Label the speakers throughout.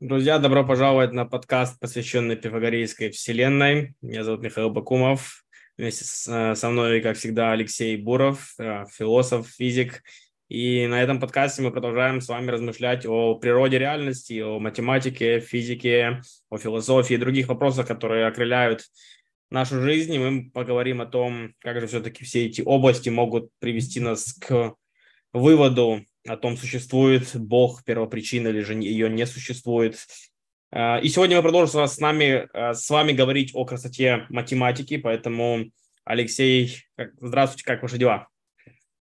Speaker 1: Друзья, добро пожаловать на подкаст, посвященный Пифагорейской вселенной. Меня зовут Михаил Бакумов. Вместе с, э, со мной, как всегда, Алексей Буров, э, философ, физик. И на этом подкасте мы продолжаем с вами размышлять о природе реальности, о математике, физике, о философии и других вопросах, которые окрыляют нашу жизнь. И мы поговорим о том, как же все-таки все эти области могут привести нас к выводу о том, существует Бог первопричина или же ее не существует. А, и сегодня мы продолжим с, нами, а, с вами говорить о красоте математики, поэтому, Алексей, здравствуйте, как ваши дела?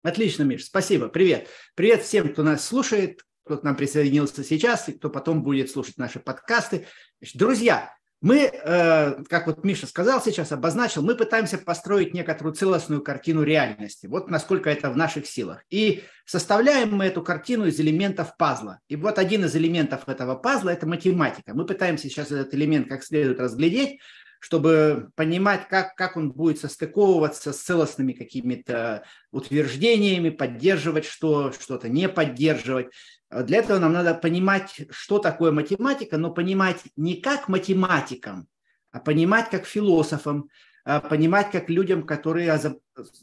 Speaker 2: Отлично, Миш, спасибо, привет. Привет всем, кто нас слушает, кто к нам присоединился сейчас и кто потом будет слушать наши подкасты. Значит, друзья, мы, э, как вот Миша сказал сейчас, обозначил, мы пытаемся построить некоторую целостную картину реальности. Вот насколько это в наших силах. И составляем мы эту картину из элементов пазла. И вот один из элементов этого пазла – это математика. Мы пытаемся сейчас этот элемент как следует разглядеть, чтобы понимать, как, как он будет состыковываться с целостными какими-то утверждениями, поддерживать что, что-то не поддерживать. Для этого нам надо понимать, что такое математика, но понимать не как математикам, а понимать как философам, а понимать как людям, которые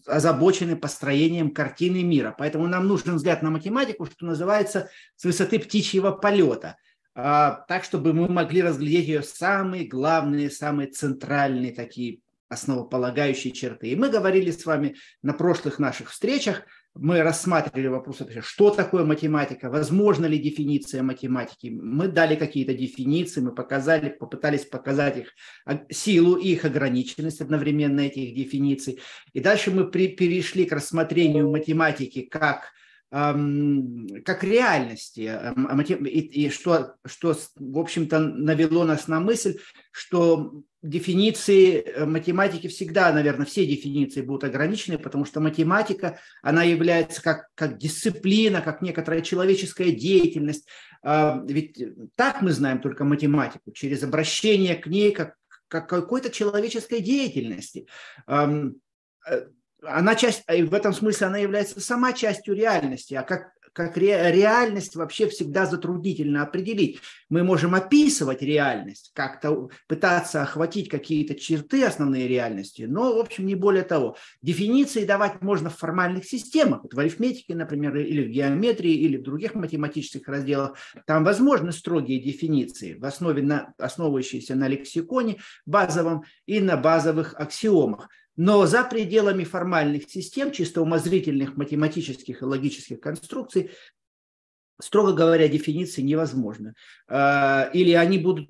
Speaker 2: озабочены построением картины мира. Поэтому нам нужен взгляд на математику, что называется, с высоты птичьего полета, так, чтобы мы могли разглядеть ее самые главные, самые центральные такие основополагающие черты. И мы говорили с вами на прошлых наших встречах мы рассматривали вопрос, что такое математика, возможно ли дефиниция математики. Мы дали какие-то дефиниции, мы показали, попытались показать их силу и их ограниченность одновременно этих дефиниций. И дальше мы при, перешли к рассмотрению математики как как реальности, и, и что, что, в общем-то, навело нас на мысль, что дефиниции э, математики всегда, наверное, все дефиниции будут ограничены, потому что математика, она является как, как дисциплина, как некоторая человеческая деятельность. А, ведь так мы знаем только математику, через обращение к ней как, как какой-то человеческой деятельности э, она часть, в этом смысле она является сама частью реальности, а как как ре, реальность вообще всегда затруднительно определить. Мы можем описывать реальность, как-то пытаться охватить какие-то черты основной реальности, но, в общем, не более того. Дефиниции давать можно в формальных системах, вот в арифметике, например, или в геометрии, или в других математических разделах. Там возможны строгие дефиниции, в основе на, основывающиеся на лексиконе базовом и на базовых аксиомах. Но за пределами формальных систем, чисто умозрительных математических и логических конструкций, строго говоря, дефиниции невозможно. А, или они будут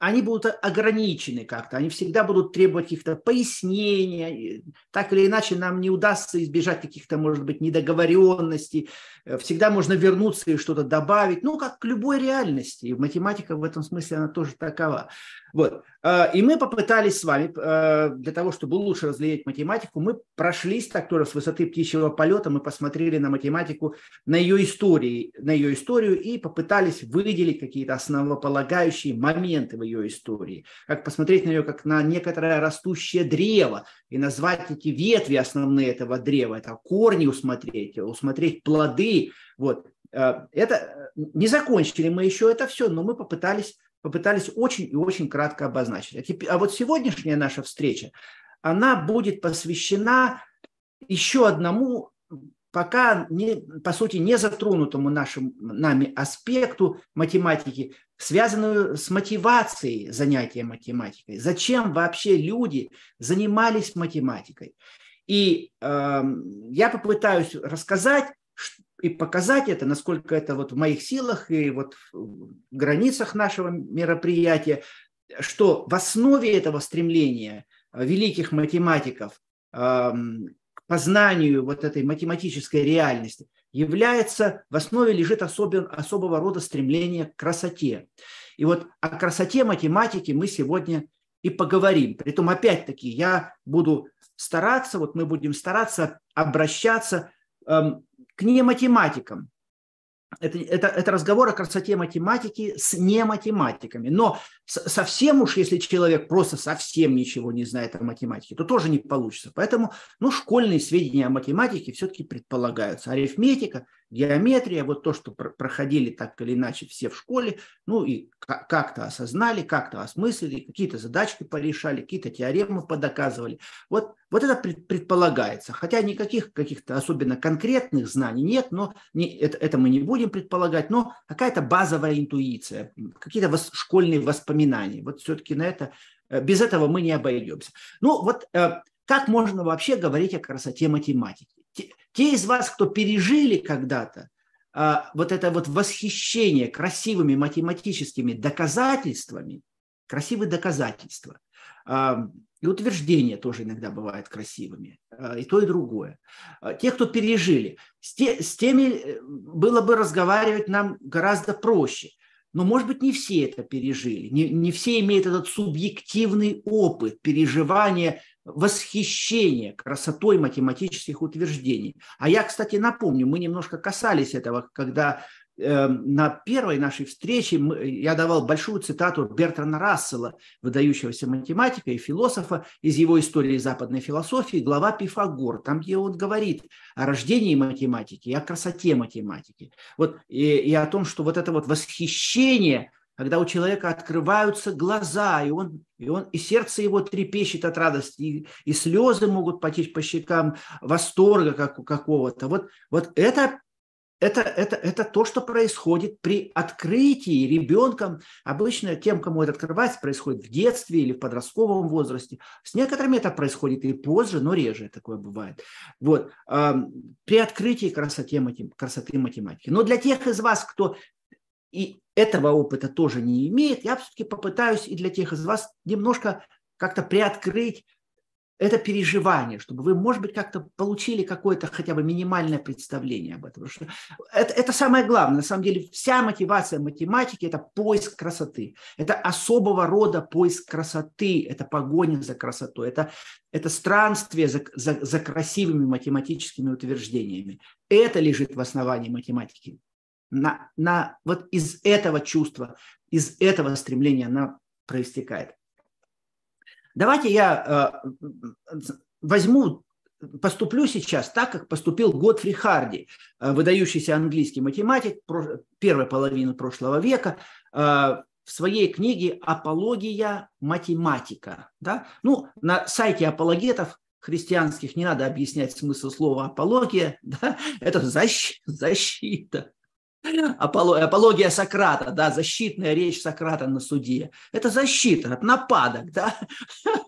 Speaker 2: они будут ограничены как-то, они всегда будут требовать каких-то пояснений, так или иначе нам не удастся избежать каких-то, может быть, недоговоренностей, э, всегда можно вернуться и что-то добавить, ну, как к любой реальности, и математика в этом смысле, она тоже такова. Вот. А, и мы попытались с вами, а, для того, чтобы лучше разглядеть математику, мы прошлись так тоже с высоты птичьего полета, мы посмотрели на математику, на ее истории, на ее историю и попытались выделить какие-то основополагающие моменты в ее истории, как посмотреть на нее как на некоторое растущее древо и назвать эти ветви основные этого древа, это корни усмотреть, усмотреть плоды. Вот. А, это не закончили мы еще это все, но мы попытались попытались очень и очень кратко обозначить. А, а вот сегодняшняя наша встреча, она будет посвящена еще одному, пока, не, по сути, не затронутому нашим, нами аспекту математики, связанную с мотивацией занятия математикой. Зачем вообще люди занимались математикой? И э, я попытаюсь рассказать, и показать это, насколько это вот в моих силах и вот в границах нашего мероприятия, что в основе этого стремления э, великих математиков к познанию вот этой математической реальности является, в основе лежит особен, особого рода стремление к красоте. И вот о красоте математики мы сегодня и поговорим. Притом, опять-таки, я буду стараться, вот мы будем стараться обращаться к нематематикам. Это, это, это разговор о красоте математики с нематематиками. Но совсем уж, если человек просто совсем ничего не знает о математике, то тоже не получится. Поэтому ну, школьные сведения о математике все-таки предполагаются. Арифметика геометрия, вот то, что проходили так или иначе все в школе, ну и как-то осознали, как-то осмыслили, какие-то задачки порешали, какие-то теоремы подоказывали. Вот, вот это предполагается. Хотя никаких каких-то особенно конкретных знаний нет, но не, это, это мы не будем предполагать, но какая-то базовая интуиция, какие-то вос, школьные воспоминания. Вот все-таки на это, э, без этого мы не обойдемся. Ну вот э, как можно вообще говорить о красоте математики? Те, те из вас, кто пережили когда-то а, вот это вот восхищение красивыми математическими доказательствами, красивые доказательства, а, и утверждения тоже иногда бывают красивыми, а, и то, и другое. А, те, кто пережили, с, те, с теми э, было бы разговаривать нам гораздо проще. Но, может быть, не все это пережили, не, не все имеют этот субъективный опыт переживания восхищение красотой математических утверждений. А я, кстати, напомню, мы немножко касались этого, когда э, на первой нашей встрече я давал большую цитату Бертрана Рассела, выдающегося математика и философа из его истории западной философии, глава Пифагор, там, где он говорит о рождении математики и о красоте математики. Вот, и, и о том, что вот это вот восхищение – когда у человека открываются глаза, и, он, и, он, и сердце его трепещет от радости, и, и слезы могут потечь по щекам восторга как, какого-то. Вот, вот это, это, это, это то, что происходит при открытии ребенком. Обычно тем, кому это открывается, происходит в детстве или в подростковом возрасте. С некоторыми это происходит и позже, но реже такое бывает. Вот. При открытии красоты, красоты математики. Но для тех из вас, кто и этого опыта тоже не имеет, я все-таки попытаюсь и для тех из вас немножко как-то приоткрыть это переживание, чтобы вы, может быть, как-то получили какое-то хотя бы минимальное представление об этом. Что это, это самое главное. На самом деле вся мотивация математики – это поиск красоты. Это особого рода поиск красоты, это погоня за красотой, это, это странствие за, за, за красивыми математическими утверждениями. Это лежит в основании математики на, на, вот из этого чувства, из этого стремления она проистекает. Давайте я э, возьму, поступлю сейчас так, как поступил Готфри Харди, э, выдающийся английский математик про, первой половины прошлого века, э, в своей книге «Апология математика». Да? Ну, на сайте апологетов христианских не надо объяснять смысл слова апология, да? это защ, защита, Апология Сократа, да, защитная речь Сократа на суде. Это защита от нападок, да.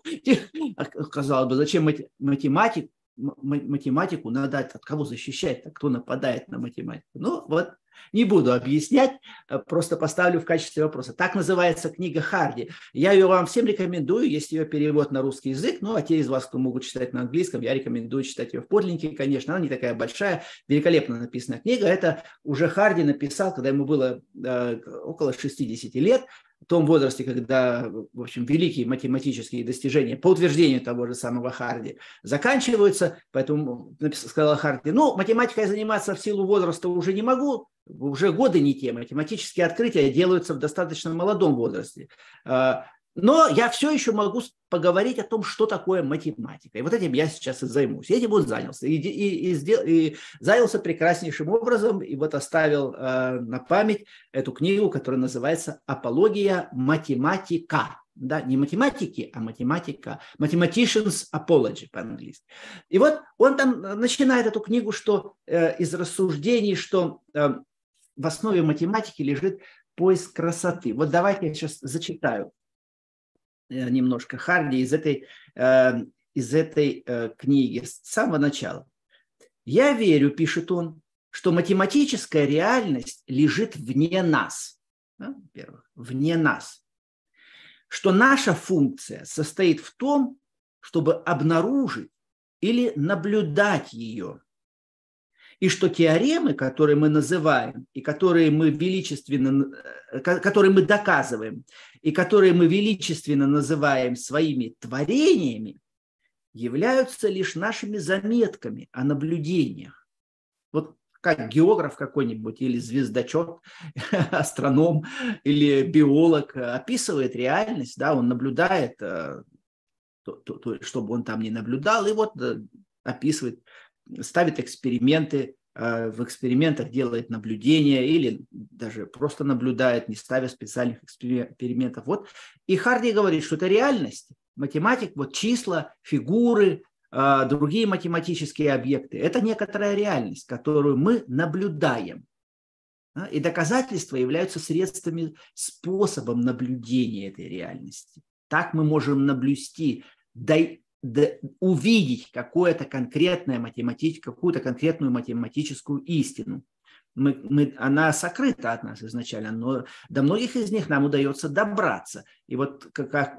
Speaker 2: Казалось бы, зачем математик, математику надо от кого защищать, кто нападает на математику. Ну, вот не буду объяснять, э, просто поставлю в качестве вопроса. Так называется книга Харди. Я ее вам всем рекомендую, есть ее перевод на русский язык, ну а те из вас, кто могут читать на английском, я рекомендую читать ее в подлиннике, конечно, она не такая большая, великолепно написанная книга. Это уже Харди написал, когда ему было э, около 60 лет, том возрасте, когда, в общем, великие математические достижения, по утверждению того же самого Харди, заканчиваются, поэтому сказала Харди, ну, математикой заниматься в силу возраста уже не могу, уже годы не те, математические открытия делаются в достаточно молодом возрасте. А, но я все еще могу поговорить о том, что такое математика. И вот этим я сейчас и займусь. Я этим вот занялся. И, и, и, сдел, и занялся прекраснейшим образом. И вот оставил э, на память эту книгу, которая называется «Апология математика». Да, не математики, а математика. Mathematician's Apology по-английски. И вот он там начинает эту книгу что, э, из рассуждений, что э, в основе математики лежит поиск красоты. Вот давайте я сейчас зачитаю э, немножко Харди из этой, э, из этой э, книги с самого начала. «Я верю, – пишет он, – что математическая реальность лежит вне нас. Да, во-первых, вне нас. Что наша функция состоит в том, чтобы обнаружить или наблюдать ее и что теоремы, которые мы называем, и которые мы величественно, э, которые мы доказываем, и которые мы величественно называем своими творениями, являются лишь нашими заметками о наблюдениях. Вот как географ какой-нибудь или звездочет, астроном или биолог описывает реальность, да, он наблюдает, э, чтобы он там не наблюдал, и вот э, описывает ставит эксперименты, в экспериментах делает наблюдения или даже просто наблюдает, не ставя специальных экспериментов. Вот. И Харди говорит, что это реальность. Математик, вот числа, фигуры, э, другие математические объекты – это некоторая реальность, которую мы наблюдаем. И доказательства являются средствами, способом наблюдения этой реальности. Так мы можем наблюсти, увидеть какое-то конкретное математич, какую-то конкретную математическую истину. Мы, мы, она сокрыта от нас изначально, но до многих из них нам удается добраться. И вот как,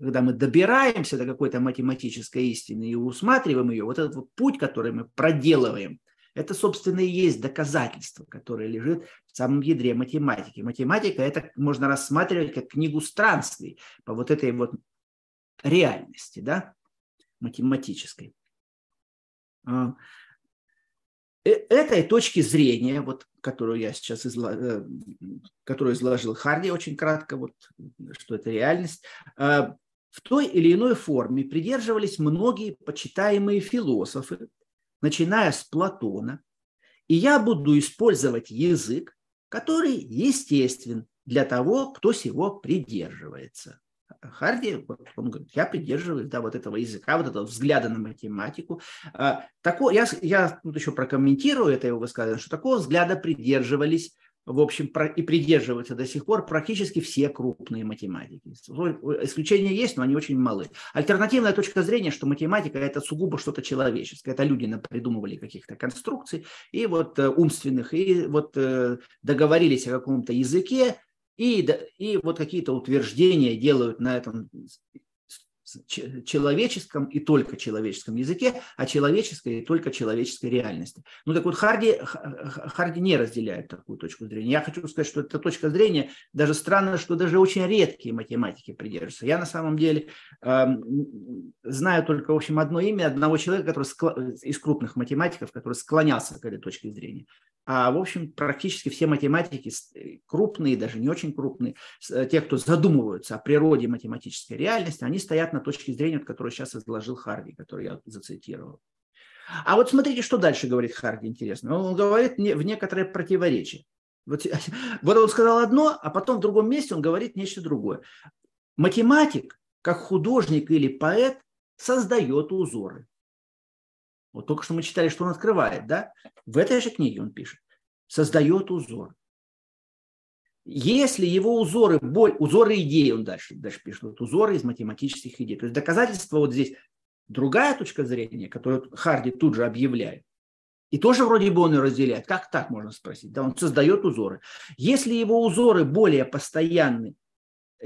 Speaker 2: когда мы добираемся до какой-то математической истины и усматриваем ее, вот этот вот путь, который мы проделываем, это, собственно, и есть доказательство, которое лежит в самом ядре математики. Математика это можно рассматривать как книгу странствий по вот этой вот реальности, да, математической. А, э, этой точки зрения, вот, которую я сейчас изла... Э, которую изложил Харди очень кратко, вот, что это реальность, а, в той или иной форме придерживались многие почитаемые философы, начиная с Платона, и я буду использовать язык, который естествен для того, кто сего придерживается. Харди, он говорит, я придерживаюсь да, вот этого языка, вот этого взгляда на математику. А, Такое, я, я тут еще прокомментирую это его высказывание, что такого взгляда придерживались в общем, и придерживаются до сих пор практически все крупные математики. Исключения есть, но они очень малы. Альтернативная точка зрения, что математика – это сугубо что-то человеческое. Это люди придумывали каких-то конструкций и вот э, умственных, и вот э, договорились о каком-то языке, и, и вот какие-то утверждения делают на этом человеческом и только человеческом языке, а человеческой и только человеческой реальности. Ну так вот, Харди, Харди не разделяет такую точку зрения. Я хочу сказать, что эта точка зрения, даже странно, что даже очень редкие математики придерживаются. Я на самом деле э, знаю только, в общем, одно имя одного человека, который скло... из крупных математиков, который склонялся к этой точке зрения. А, в общем, практически все математики, э, крупные, даже не очень крупные, э, те, кто задумываются о природе математической реальности, они стоят на точке зрения, которую сейчас изложил Харди, который я зацитировал. А вот смотрите, что дальше говорит Харди интересно. Он говорит в некоторое противоречие. Вот, вот он сказал одно, а потом в другом месте он говорит нечто другое. Математик, как художник или поэт, создает узоры. Вот только что мы читали, что он открывает, да? В этой же книге он пишет. Создает узор. Если его узоры, боль, узоры идеи, он дальше, дальше пишет, вот узоры из математических идей. То есть доказательство вот здесь другая точка зрения, которую Харди тут же объявляет. И тоже вроде бы он и разделяет. Как так можно спросить? Да, он создает узоры. Если его узоры более постоянны,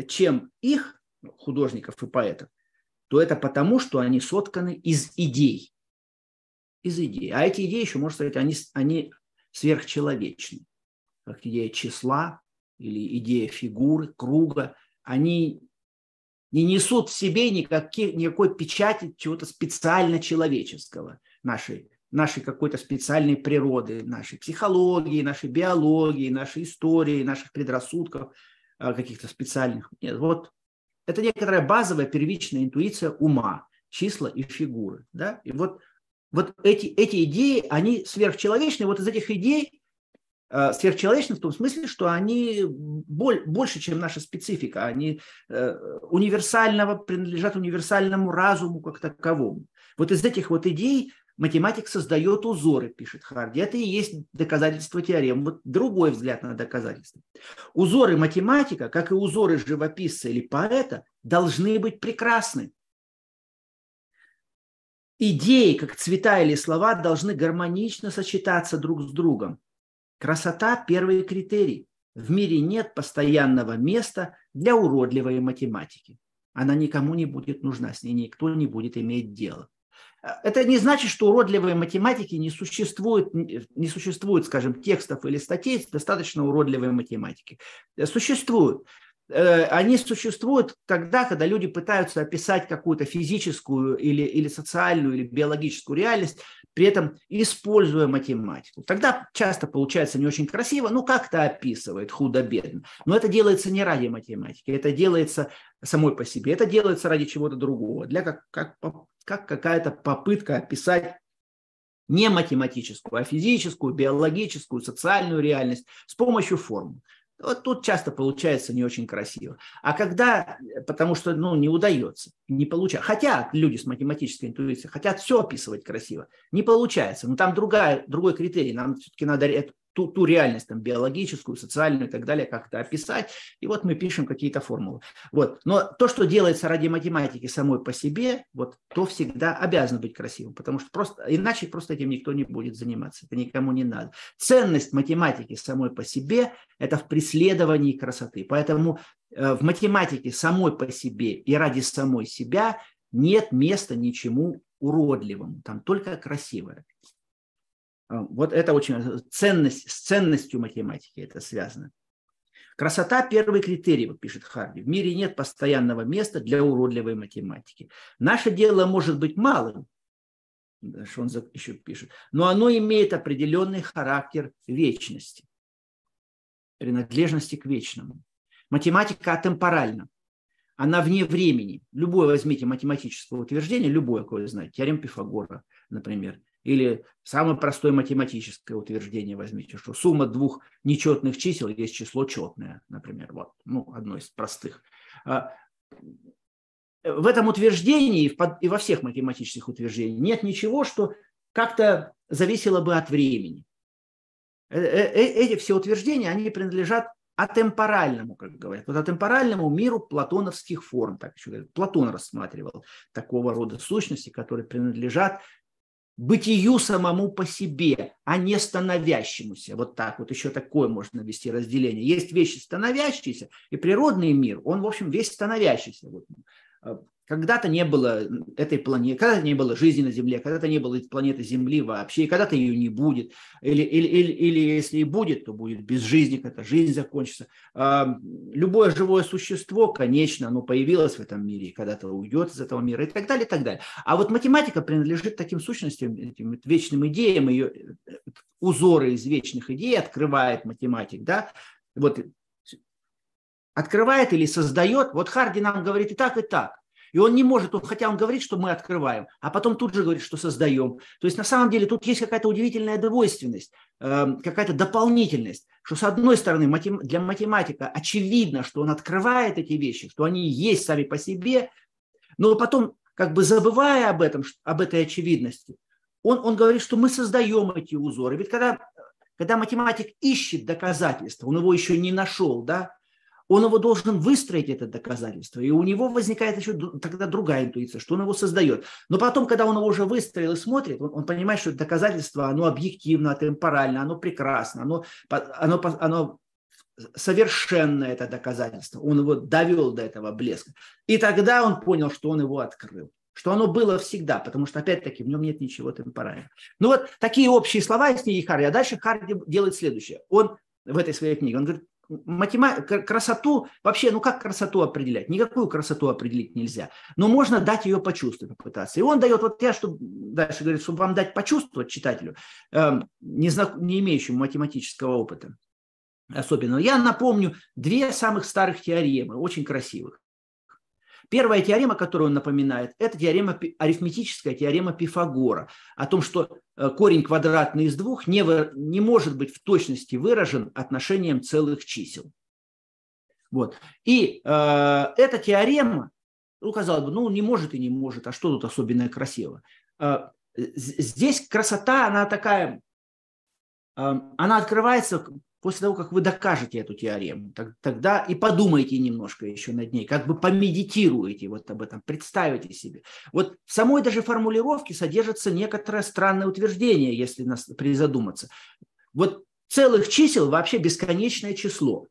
Speaker 2: чем их, художников и поэтов, то это потому, что они сотканы из идей из идей. А эти идеи еще, можно сказать, они, они сверхчеловечны. Как идея числа или идея фигуры, круга, они не несут в себе никаких, никакой печати чего-то специально человеческого, нашей, нашей какой-то специальной природы, нашей психологии, нашей биологии, нашей истории, наших предрассудков, а, каких-то специальных. Нет, вот это некоторая базовая первичная интуиция ума, числа и фигуры. Да? И вот вот эти, эти идеи, они сверхчеловечные. Вот из этих идей сверхчеловечны в том смысле, что они боль, больше, чем наша специфика. Они э, универсального, принадлежат универсальному разуму как таковому. Вот из этих вот идей математик создает узоры, пишет Харди. Это и есть доказательство теорем. Вот другой взгляд на доказательство. Узоры математика, как и узоры живописца или поэта, должны быть прекрасны идеи, как цвета или слова, должны гармонично сочетаться друг с другом. Красота – первый критерий. В мире нет постоянного места для уродливой математики. Она никому не будет нужна, с ней никто не будет иметь дело. Это не значит, что уродливой математики не существует, не существует, скажем, текстов или статей достаточно уродливой математики. Существуют. Э, они существуют тогда, когда люди пытаются описать какую-то физическую или, или социальную или биологическую реальность, при этом используя математику. Тогда часто получается не очень красиво, ну как-то описывает худо-бедно. Но это делается не ради математики, это делается самой по себе, это делается ради чего-то другого, для как, как, как какая-то попытка описать не математическую, а физическую, биологическую, социальную реальность с помощью формул. Вот тут часто получается не очень красиво. А когда, потому что ну, не удается, не получается. Хотят люди с математической интуицией, хотят все описывать красиво. Не получается. Но там другая, другой критерий. Нам все-таки надо ту, ту реальность там, биологическую, социальную и так далее как-то описать. И вот мы пишем какие-то формулы. Вот. Но то, что делается ради математики самой по себе, вот, то всегда обязано быть красивым, потому что просто, иначе просто этим никто не будет заниматься. Это никому не надо. Ценность математики самой по себе – это в преследовании красоты. Поэтому э, в математике самой по себе и ради самой себя нет места ничему уродливому, там только красивое. А, вот это очень ценность, с ценностью математики это связано. Красота – первый критерий, вот пишет Харди. В мире нет постоянного места для уродливой математики. Наше дело может быть малым, что он еще пишет, но оно имеет определенный характер вечности, принадлежности к вечному. Математика атемпоральна, она вне времени. Любое возьмите математическое утверждение, любое, какое знаете, теорем Пифагора, например, или самое простое математическое утверждение возьмите, что сумма двух нечетных чисел есть число четное, например. Вот, ну, одно из простых. А, в этом утверждении и во всех математических утверждениях нет ничего, что как-то зависело бы от времени. Э, э, э, эти все утверждения, они принадлежат атемпоральному, как говорят, вот атемпоральному миру платоновских форм, так еще говорят. Платон рассматривал такого рода сущности, которые принадлежат бытию самому по себе, а не становящемуся. Вот так вот еще такое можно вести разделение. Есть вещи становящиеся, и природный мир, он, в общем, весь становящийся. Вот а, когда-то не было этой планеты, когда-то не было жизни на Земле, когда-то не было планеты Земли вообще, и когда-то ее не будет. Или, или, или, или если и будет, то будет без жизни, когда жизнь закончится. Любое живое существо, конечно, оно появилось в этом мире, и когда-то уйдет из этого мира, и так далее, и так далее. А вот математика принадлежит таким сущностям, этим вечным идеям, ее узоры из вечных идей открывает математик, да, вот открывает или создает. Вот Харди нам говорит и так, и так. И он не может, он, хотя он говорит, что мы открываем, а потом тут же говорит, что создаем. То есть на самом деле тут есть какая-то удивительная двойственность, эм, какая-то дополнительность, что с одной стороны для математика очевидно, что он открывает эти вещи, что они есть сами по себе, но потом, как бы забывая об этом, об этой очевидности, он, он говорит, что мы создаем эти узоры. Ведь когда, когда математик ищет доказательства, он его еще не нашел, да, он его должен выстроить, это доказательство, и у него возникает еще тогда другая интуиция, что он его создает. Но потом, когда он его уже выстроил и смотрит, он, он понимает, что доказательство, оно объективно, темпорально, оно прекрасно, оно, оно, оно совершенно это доказательство. Он его довел до этого блеска. И тогда он понял, что он его открыл что оно было всегда, потому что, опять-таки, в нем нет ничего темпорального. Ну вот такие общие слова из книги Харди. А дальше Харди делает следующее. Он в этой своей книге, он говорит, матема... красоту, вообще, ну как красоту определять? Никакую красоту определить нельзя. Но можно дать ее почувствовать, попытаться. И он дает, вот я, что дальше говорит, чтобы вам дать почувствовать читателю, э, не, знак, не имеющему математического опыта особенного. Я напомню две самых старых теоремы, очень красивых. Первая теорема, которую он напоминает, это теорема, арифметическая теорема Пифагора о том, что э, корень квадратный из двух не, вы, не может быть в точности выражен отношением целых чисел. Вот. И э, эта теорема, ну, казалось бы, ну, не может и не может, а что тут особенное красиво? Э, здесь красота, она такая, э, она открывается после того, как вы докажете эту теорему, тогда и подумайте немножко еще над ней, как бы помедитируете вот об этом, представите себе. Вот в самой даже формулировке содержится некоторое странное утверждение, если нас призадуматься. Вот целых чисел вообще бесконечное число.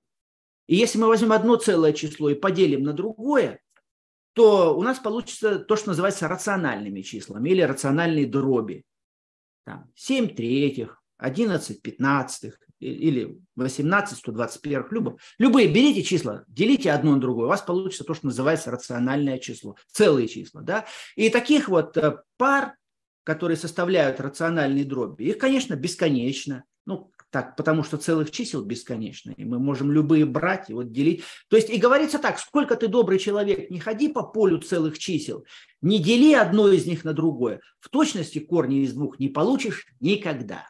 Speaker 2: И если мы возьмем одно целое число и поделим на другое, то у нас получится то, что называется рациональными числами или рациональные дроби. Там 7 третьих, 11 пятнадцатых, или 18, 121, любо, любые берите числа, делите одно на другое, у вас получится то, что называется рациональное число, целые числа. Да? И таких вот пар, которые составляют рациональные дроби, их, конечно, бесконечно. Ну, Так, потому что целых чисел бесконечно, и мы можем любые брать и вот делить. То есть и говорится так, сколько ты добрый человек, не ходи по полю целых чисел, не дели одно из них на другое. В точности корни из двух не получишь никогда.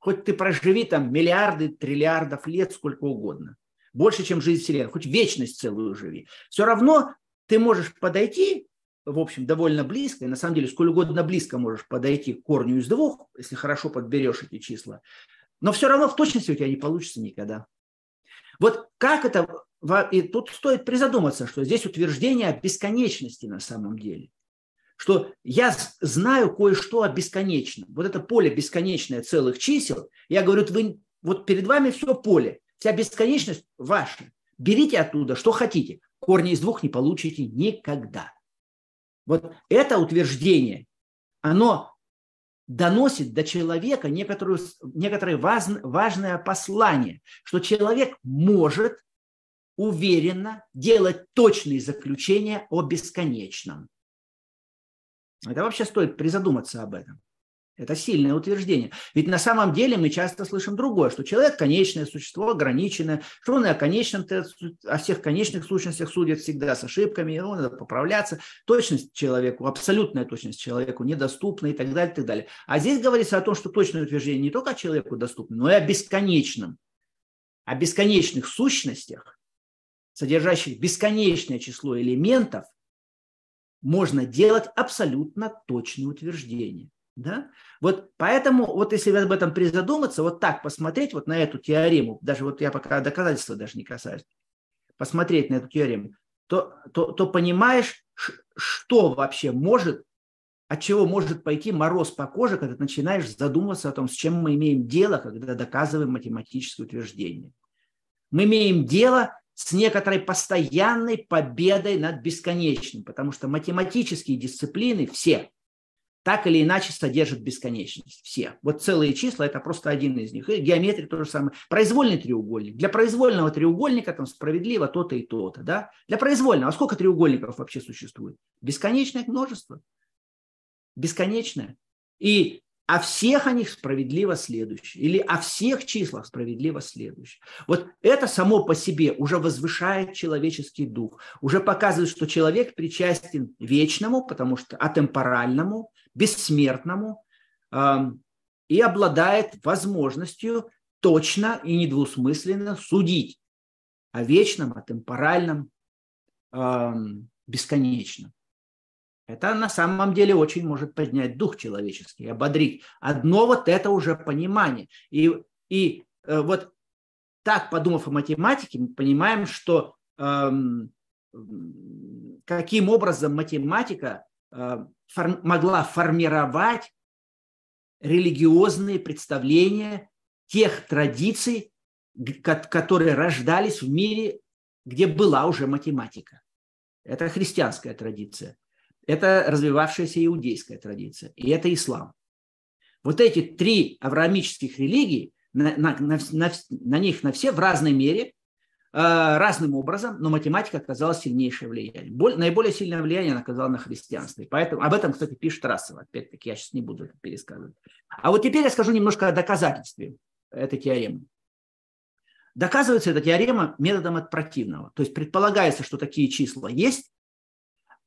Speaker 2: Хоть ты проживи там миллиарды, триллиардов лет, сколько угодно. Больше, чем жизнь Вселенной. Хоть вечность целую живи. Все равно ты можешь подойти, в общем, довольно близко, и на самом деле сколь угодно близко можешь подойти к корню из двух, если хорошо подберешь эти числа, но все равно в точности у тебя не получится никогда. Вот как это, и тут стоит призадуматься, что здесь утверждение о бесконечности на самом деле. Что я знаю кое-что о бесконечном. Вот это поле бесконечное целых чисел, я говорю, вы, вот перед вами все поле, вся бесконечность ваша. Берите оттуда, что хотите. Корни из двух не получите никогда. Вот это утверждение, оно доносит до человека некоторую, некоторое важное послание, что человек может уверенно делать точные заключения о бесконечном. Это вообще стоит призадуматься об этом. Это сильное утверждение. Ведь на самом деле мы часто слышим другое, что человек – конечное существо, ограниченное, что он и о конечном, о всех конечных сущностях судят всегда с ошибками, ему надо поправляться. Точность человеку, абсолютная точность человеку недоступна и так далее, и так далее. А здесь говорится о том, что точное утверждение не только человеку доступно, но и о бесконечном, о бесконечных сущностях, содержащих бесконечное число элементов, можно делать абсолютно точные утверждения. Да? Вот поэтому, вот если об этом призадуматься, вот так посмотреть вот на эту теорему, даже вот я пока доказательства даже не касаюсь, посмотреть на эту теорему, то, то, то понимаешь, что вообще может, от чего может пойти мороз по коже, когда начинаешь задумываться о том, с чем мы имеем дело, когда доказываем математическое утверждение. Мы имеем дело с некоторой постоянной победой над бесконечным, потому что математические дисциплины все – так или иначе содержат бесконечность. Все. Вот целые числа – это просто один из них. И геометрия то же самое. Произвольный треугольник. Для произвольного треугольника там справедливо то-то и то-то. Да? Для произвольного. А сколько треугольников вообще существует? Бесконечное множество. Бесконечное. И о всех о них справедливо следующее. Или о всех числах справедливо следующее. Вот это само по себе уже возвышает человеческий дух. Уже показывает, что человек причастен вечному, потому что атемпоральному, бессмертному и обладает возможностью точно и недвусмысленно судить о вечном, о темпоральном, бесконечном. Это на самом деле очень может поднять дух человеческий, ободрить. Одно вот это уже понимание. И, и э, вот так, подумав о математике, мы понимаем, что эм, каким образом математика э, фор, могла формировать религиозные представления тех традиций, которые рождались в мире, где была уже математика. Это христианская традиция, это развивавшаяся иудейская традиция, и это ислам. Вот эти три авраамических религии, на, на, на, на, них на все в разной мере Э, разным образом, но математика оказала сильнейшее влияние. Боль, наиболее сильное влияние она оказала на христианство. И поэтому об этом, кстати, пишет Расов. Опять-таки, я сейчас не буду это пересказывать. А вот теперь я скажу немножко о доказательстве этой теоремы. Доказывается эта теорема методом от противного. То есть предполагается, что такие числа есть,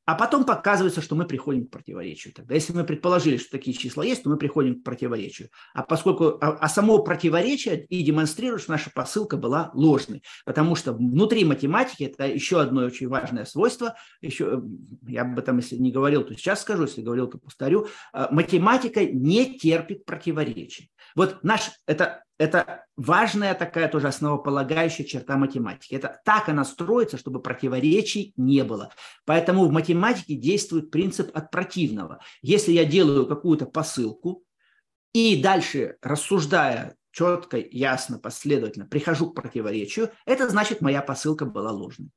Speaker 2: а потом показывается, что мы приходим к противоречию. Тогда, если мы предположили, что такие числа есть, то мы приходим к противоречию. А поскольку а, а само противоречие и демонстрирует, что наша посылка была ложной. Потому что внутри математики это еще одно очень важное свойство. Еще, я об этом, если не говорил, то сейчас скажу, если говорил, то повторю. А, математика не терпит противоречий. Вот наш, это, это важная такая тоже основополагающая черта математики. Это так она строится, чтобы противоречий не было. Поэтому в математике действует принцип от противного. Если я делаю какую-то посылку и дальше рассуждая четко, ясно, последовательно прихожу к противоречию, это значит, моя посылка была ложной.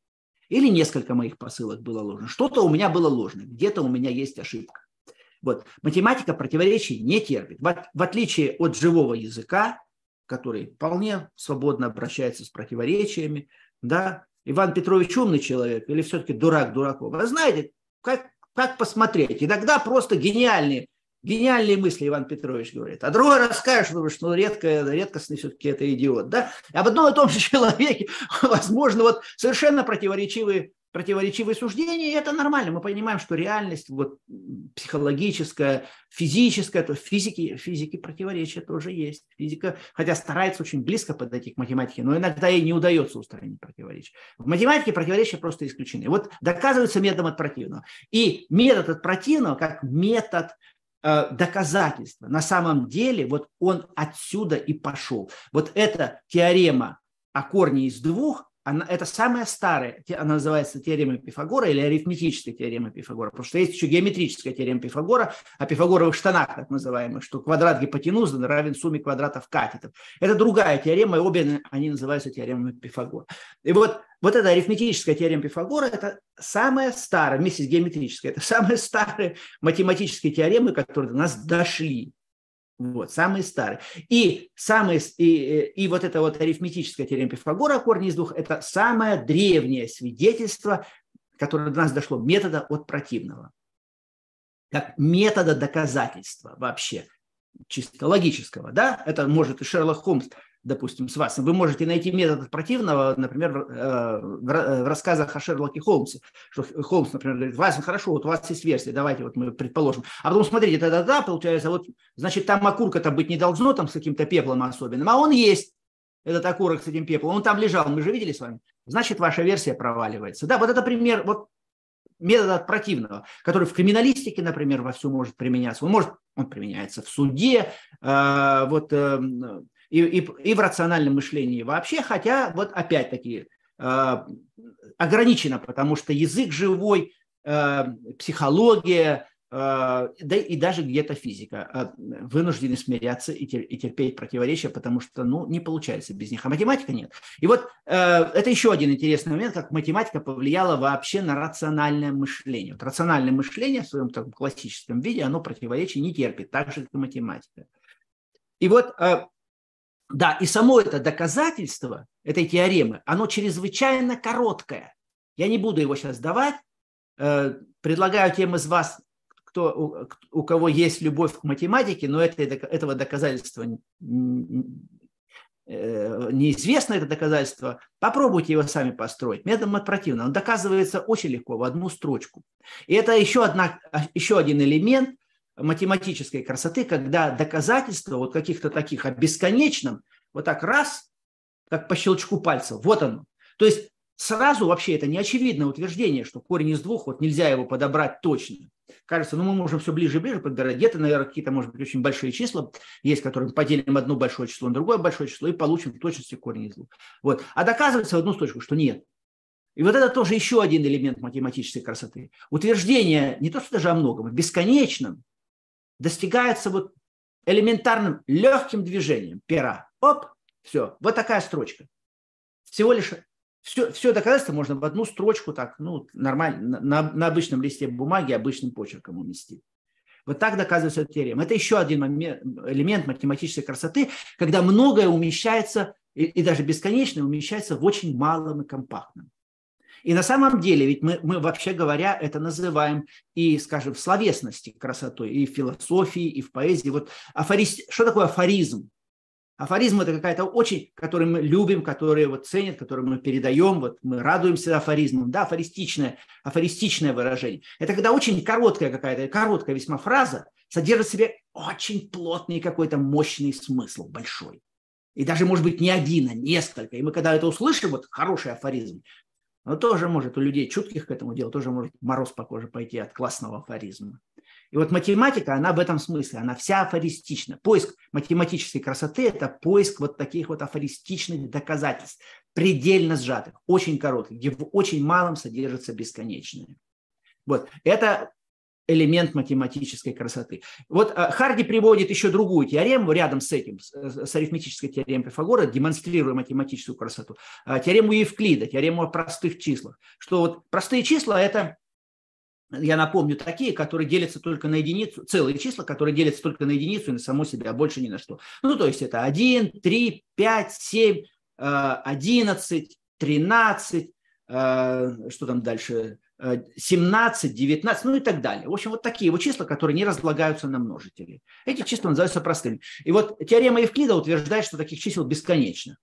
Speaker 2: Или несколько моих посылок было ложно. Что-то у меня было ложно, где-то у меня есть ошибка. Вот. Математика противоречий не терпит. В, в отличие от живого языка, который вполне свободно обращается с противоречиями, да, Иван Петрович умный человек или все-таки дурак дураков. Вы знаете, как, как посмотреть? Иногда просто гениальные, Гениальные мысли, Иван Петрович говорит. А другой расскажешь, что ну, редко, редкостный все-таки это идиот. Да? Об одном и том же человеке, возможно, вот совершенно противоречивые противоречивые суждения, и это нормально. Мы понимаем, что реальность вот, психологическая, физическая, то в физике, физике противоречия тоже есть. Физика, хотя старается очень близко подойти к математике, но иногда ей не удается устранить противоречия. В математике противоречия просто исключены. Вот доказывается методом от противного. И метод от противного, как метод э, доказательства, на самом деле вот он отсюда и пошел. Вот эта теорема о корне из двух, она, это самая старая, она называется теорема Пифагора или арифметическая теорема Пифагора, потому что есть еще геометрическая теорема Пифагора о пифагоровых штанах, так называемых, что квадрат гипотенузы равен сумме квадратов катетов. Это другая теорема, и обе они называются теоремами Пифагора. И вот, вот эта арифметическая теорема Пифагора – это самая старая, вместе с геометрической, это самая старая математические теоремы, которые до нас дошли. Вот, самые старые. И, самые, и, и вот это вот арифметическая теорема Пифагора, корни из двух, это самое древнее свидетельство, которое до нас дошло, метода от противного. Как метода доказательства вообще, чисто логического. Да? Это может и Шерлок Холмс допустим, с вас. Вы можете найти метод противного, например, э, в рассказах о Шерлоке Холмсе, что Холмс, например, говорит, Вася, хорошо, вот у вас есть версия, давайте вот мы предположим. А потом смотрите, тогда-да, получается, вот, значит, там окурка-то быть не должно, там с каким-то пеплом особенным, а он есть, этот окурок с этим пеплом, он там лежал, мы же видели с вами, значит, ваша версия проваливается. Да, вот это пример, вот метода от противного, который в криминалистике, например, во всем может применяться. Он может, он применяется в суде, э, вот э, и, и, и в рациональном мышлении вообще, хотя вот опять-таки э, ограничено, потому что язык живой, э, психология, э, да и даже где-то физика э, вынуждены смиряться и, тер, и терпеть противоречия, потому что ну, не получается без них, а математика нет. И вот э, это еще один интересный момент, как математика повлияла вообще на рациональное мышление. Вот рациональное мышление в своем таком классическом виде, оно противоречий не терпит, так же, как и математика. И вот да, и само это доказательство этой теоремы, оно чрезвычайно короткое. Я не буду его сейчас давать. Э, предлагаю тем из вас, кто, у кого есть любовь к математике, но это, этого доказательства э, неизвестно, это доказательство, попробуйте его сами построить. Методом от противного. Он доказывается очень легко, в одну строчку. И это еще, одна, еще один элемент – математической красоты, когда доказательства вот каких-то таких о бесконечном, вот так раз, как по щелчку пальца, вот оно. То есть сразу вообще это не очевидное утверждение, что корень из двух, вот нельзя его подобрать точно. Кажется, ну мы можем все ближе и ближе подбирать. Где-то, наверное, какие-то, может быть, очень большие числа есть, которые поделим одно большое число на другое большое число и получим в точности корень из двух. Вот. А доказывается в одну точку, что нет. И вот это тоже еще один элемент математической красоты. Утверждение не то, что даже о многом, а бесконечном, достигается вот элементарным легким движением пера. Оп, все, вот такая строчка. Всего лишь все, все доказательство можно в одну строчку так, ну, нормально, на, на обычном листе бумаги обычным почерком уместить. Вот так доказывается теорема. Это еще один момент, элемент математической красоты, когда многое умещается, и, и даже бесконечное умещается в очень малом и компактном. И на самом деле, ведь мы, мы вообще говоря, это называем и, скажем, в словесности красотой, и в философии, и в поэзии. Вот афорист... Что такое афоризм? Афоризм – это какая-то очень, который мы любим, который вот ценят, который мы передаем, вот мы радуемся афоризмом, да, афористичное, афористичное выражение. Это когда очень короткая какая-то, короткая весьма фраза содержит в себе очень плотный какой-то мощный смысл, большой. И даже, может быть, не один, а несколько. И мы, когда это услышим, вот хороший афоризм, но тоже может у людей чутких к этому делу, тоже может мороз по коже пойти от классного афоризма. И вот математика, она в этом смысле, она вся афористична. Поиск математической красоты – это поиск вот таких вот афористичных доказательств, предельно сжатых, очень коротких, где в очень малом содержится бесконечное. Вот. Это элемент математической красоты. Вот э, Харди приводит еще другую теорему рядом с этим, с арифметической теоремой Пифагора, демонстрируя математическую красоту. Э, теорему Евклида, теорему о простых числах. Что вот простые числа – это я напомню, такие, которые делятся только на единицу, целые числа, которые делятся только на единицу и на само себя, а больше ни на что. Ну, то есть это 1, 3, 5, 7, 11, 13, что там дальше, 17, 19, ну и так далее. В общем, вот такие вот числа, которые не разлагаются на множители. Эти числа называются простыми. И вот теорема Евклида утверждает, что таких чисел бесконечно.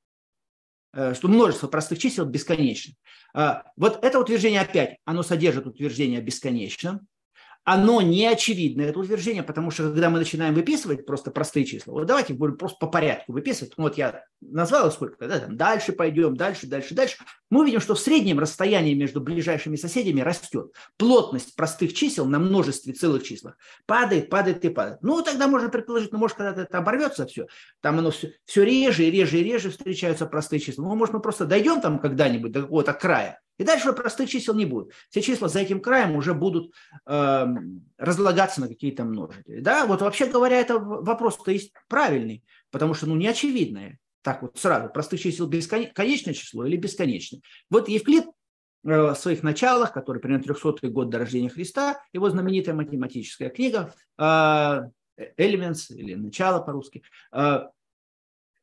Speaker 2: Э, что множество простых чисел бесконечно. А, вот это утверждение опять, оно содержит утверждение о бесконечном, оно не очевидно, это утверждение, потому что когда мы начинаем выписывать просто простые числа, вот давайте будем просто по порядку выписывать, вот я назвал сколько, да, там дальше пойдем, дальше, дальше, дальше, мы увидим, что в среднем расстояние между ближайшими соседями растет. Плотность простых чисел на множестве целых числах падает, падает и падает. Ну, тогда можно предположить, ну, может, когда это оборвется все, там оно все, все реже и реже и реже встречаются простые числа. Ну, может, мы просто дойдем там когда-нибудь до какого-то края, и дальше простых чисел не будет. Все числа за этим краем уже будут э, разлагаться на какие-то множители. Да, вот вообще говоря, это вопрос-то есть правильный, потому что ну, не очевидное. Так вот сразу, простых чисел бесконечное число или бесконечное. Вот Евклид э, в своих началах, который примерно 300 год до рождения Христа, его знаменитая математическая книга э, Elements, или начало по-русски, э,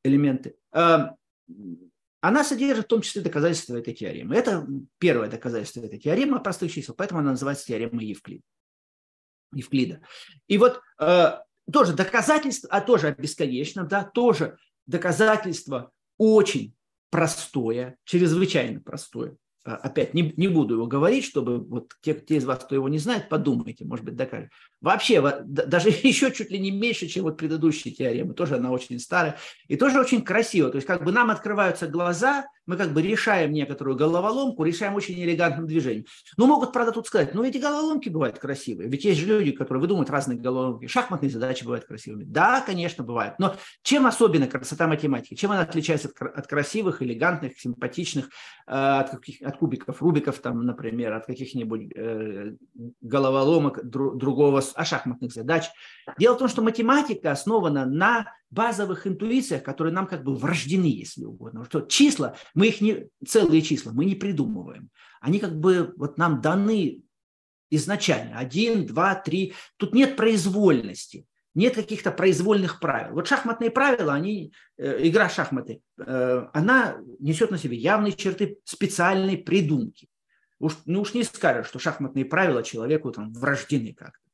Speaker 2: элементы, она содержит в том числе доказательства этой теоремы. Это первое доказательство этой теоремы простых чисел, поэтому она называется теоремой Евклида. Евклида. И вот э, тоже доказательство, а тоже о бесконечном, да, тоже доказательство очень простое, чрезвычайно простое. А, опять не, не буду его говорить, чтобы вот те, те из вас, кто его не знает, подумайте, может быть, докажет. Вообще, даже еще чуть ли не меньше, чем вот предыдущие теоремы, тоже она очень старая и тоже очень красиво. То есть как бы нам открываются глаза, мы как бы решаем некоторую головоломку, решаем очень элегантным движением. Но могут, правда, тут сказать, ну эти головоломки бывают красивые, ведь есть же люди, которые выдумывают разные головоломки, шахматные задачи бывают красивыми. Да, конечно, бывают. Но чем особенно красота математики? Чем она отличается от, от красивых, элегантных, симпатичных, э, от, каких, от кубиков, рубиков, там, например, от каких-нибудь э, головоломок дру, другого а шахматных задач. Дело в том, что математика основана на базовых интуициях, которые нам как бы врождены, если угодно. Что числа, мы их не, целые числа, мы не придумываем. Они как бы вот нам даны изначально. Один, два, три. Тут нет произвольности. Нет каких-то произвольных правил. Вот шахматные правила, они, э, игра шахматы, э, она несет на себе явные черты специальной придумки. Уж, ну уж не скажешь, что шахматные правила человеку там врождены как-то.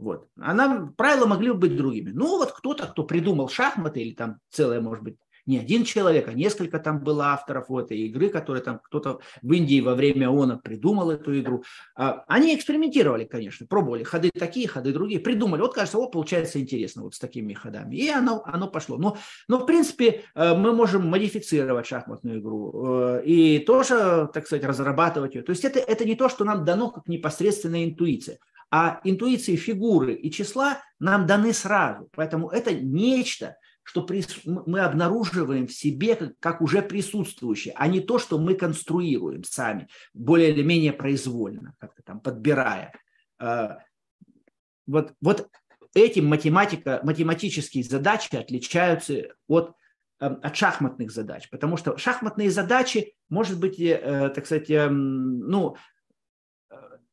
Speaker 2: Вот. А нам правила могли бы быть другими. Ну, вот кто-то, кто придумал шахматы, или там целая, может быть, не один человек, а несколько там было авторов у этой игры, которые там кто-то в Индии во время ООНа придумал эту игру. А, они экспериментировали, конечно, пробовали ходы такие, ходы другие, придумали. Вот кажется, о, получается интересно вот с такими ходами. И оно, оно пошло. Но, но, в принципе, э, мы можем модифицировать шахматную игру э, и тоже, так сказать, разрабатывать ее. То есть это, это не то, что нам дано как непосредственная интуиция. А интуиции фигуры и числа нам даны сразу. Поэтому это нечто, что мы обнаруживаем в себе как, уже присутствующее, а не то, что мы конструируем сами, более или менее произвольно, как-то там подбирая. А, вот, вот этим математика, математические задачи отличаются от, эм, от шахматных задач, потому что шахматные задачи, может быть, э, так сказать, эм, ну,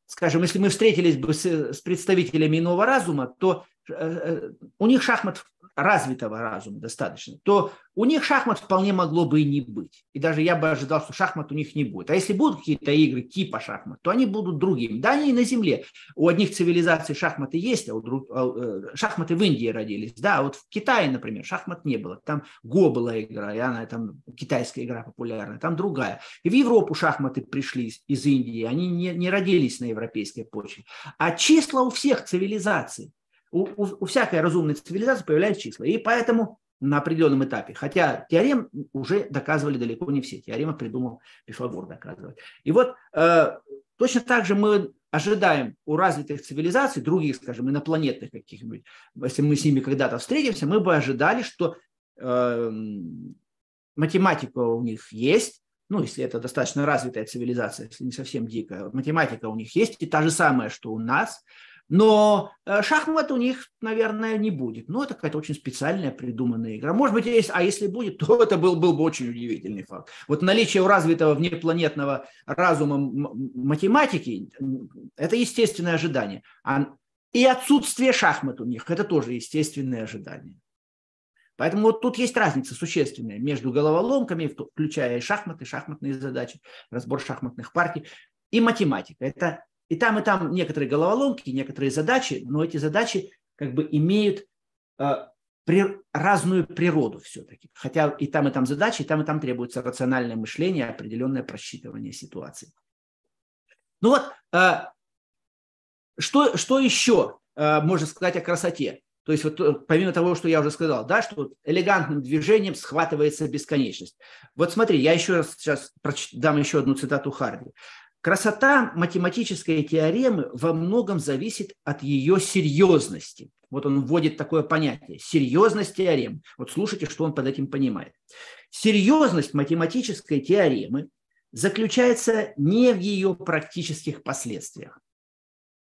Speaker 2: скажем, если мы встретились бы с, с представителями иного разума, то э, э, у них шахмат развитого разума достаточно, то у них шахмат вполне могло бы и не быть. И даже я бы ожидал, что шахмат у них не будет. А если будут какие-то игры типа шахмат, то они будут другими. Да, они и на Земле. У одних цивилизаций шахматы есть, а у друг... А, э, шахматы в Индии родились. Да, вот в Китае, например, шахмат не было. Там Го была игра, и она там китайская игра популярная, там другая. И в Европу шахматы пришли из Индии, они не, не родились на европейской почве. А числа у всех цивилизаций у, у, у всякой разумной цивилизации появляются числа. И поэтому на определенном этапе, хотя теорем уже доказывали далеко не все, теорема придумал Пифагор доказывать. И вот э, точно так же мы ожидаем у развитых цивилизаций, других, скажем, инопланетных каких-нибудь, если мы с ними когда-то встретимся, мы бы ожидали, что э, математика у них есть, ну, если это достаточно развитая цивилизация, если не совсем дикая, математика у них есть, и та же самая, что у нас, но э, шахмат у них, наверное, не будет. Ну, это какая-то очень специальная придуманная игра. Может быть, есть, а если будет, то это был, был бы очень удивительный факт. Вот наличие у развитого внепланетного разума математики – это естественное ожидание. А, и отсутствие шахмат у них – это тоже естественное ожидание. Поэтому вот тут есть разница существенная между головоломками, включая шахматы, шахматные задачи, разбор шахматных партий, и математика. Это и там, и там некоторые головоломки, некоторые задачи, но эти задачи как бы имеют э, при, разную природу все-таки. Хотя и там, и там задачи, и там, и там требуется рациональное мышление, определенное просчитывание ситуации. Ну вот, э, что, что еще э, можно сказать о красоте? То есть вот э, помимо того, что я уже сказал, да, что элегантным движением схватывается бесконечность. Вот смотри, я еще раз сейчас дам еще одну цитату Харди. Красота математической теоремы во многом зависит от ее серьезности. Вот он вводит такое понятие – серьезность теорем. Вот слушайте, что он под этим понимает. Серьезность математической теоремы заключается не в ее практических последствиях.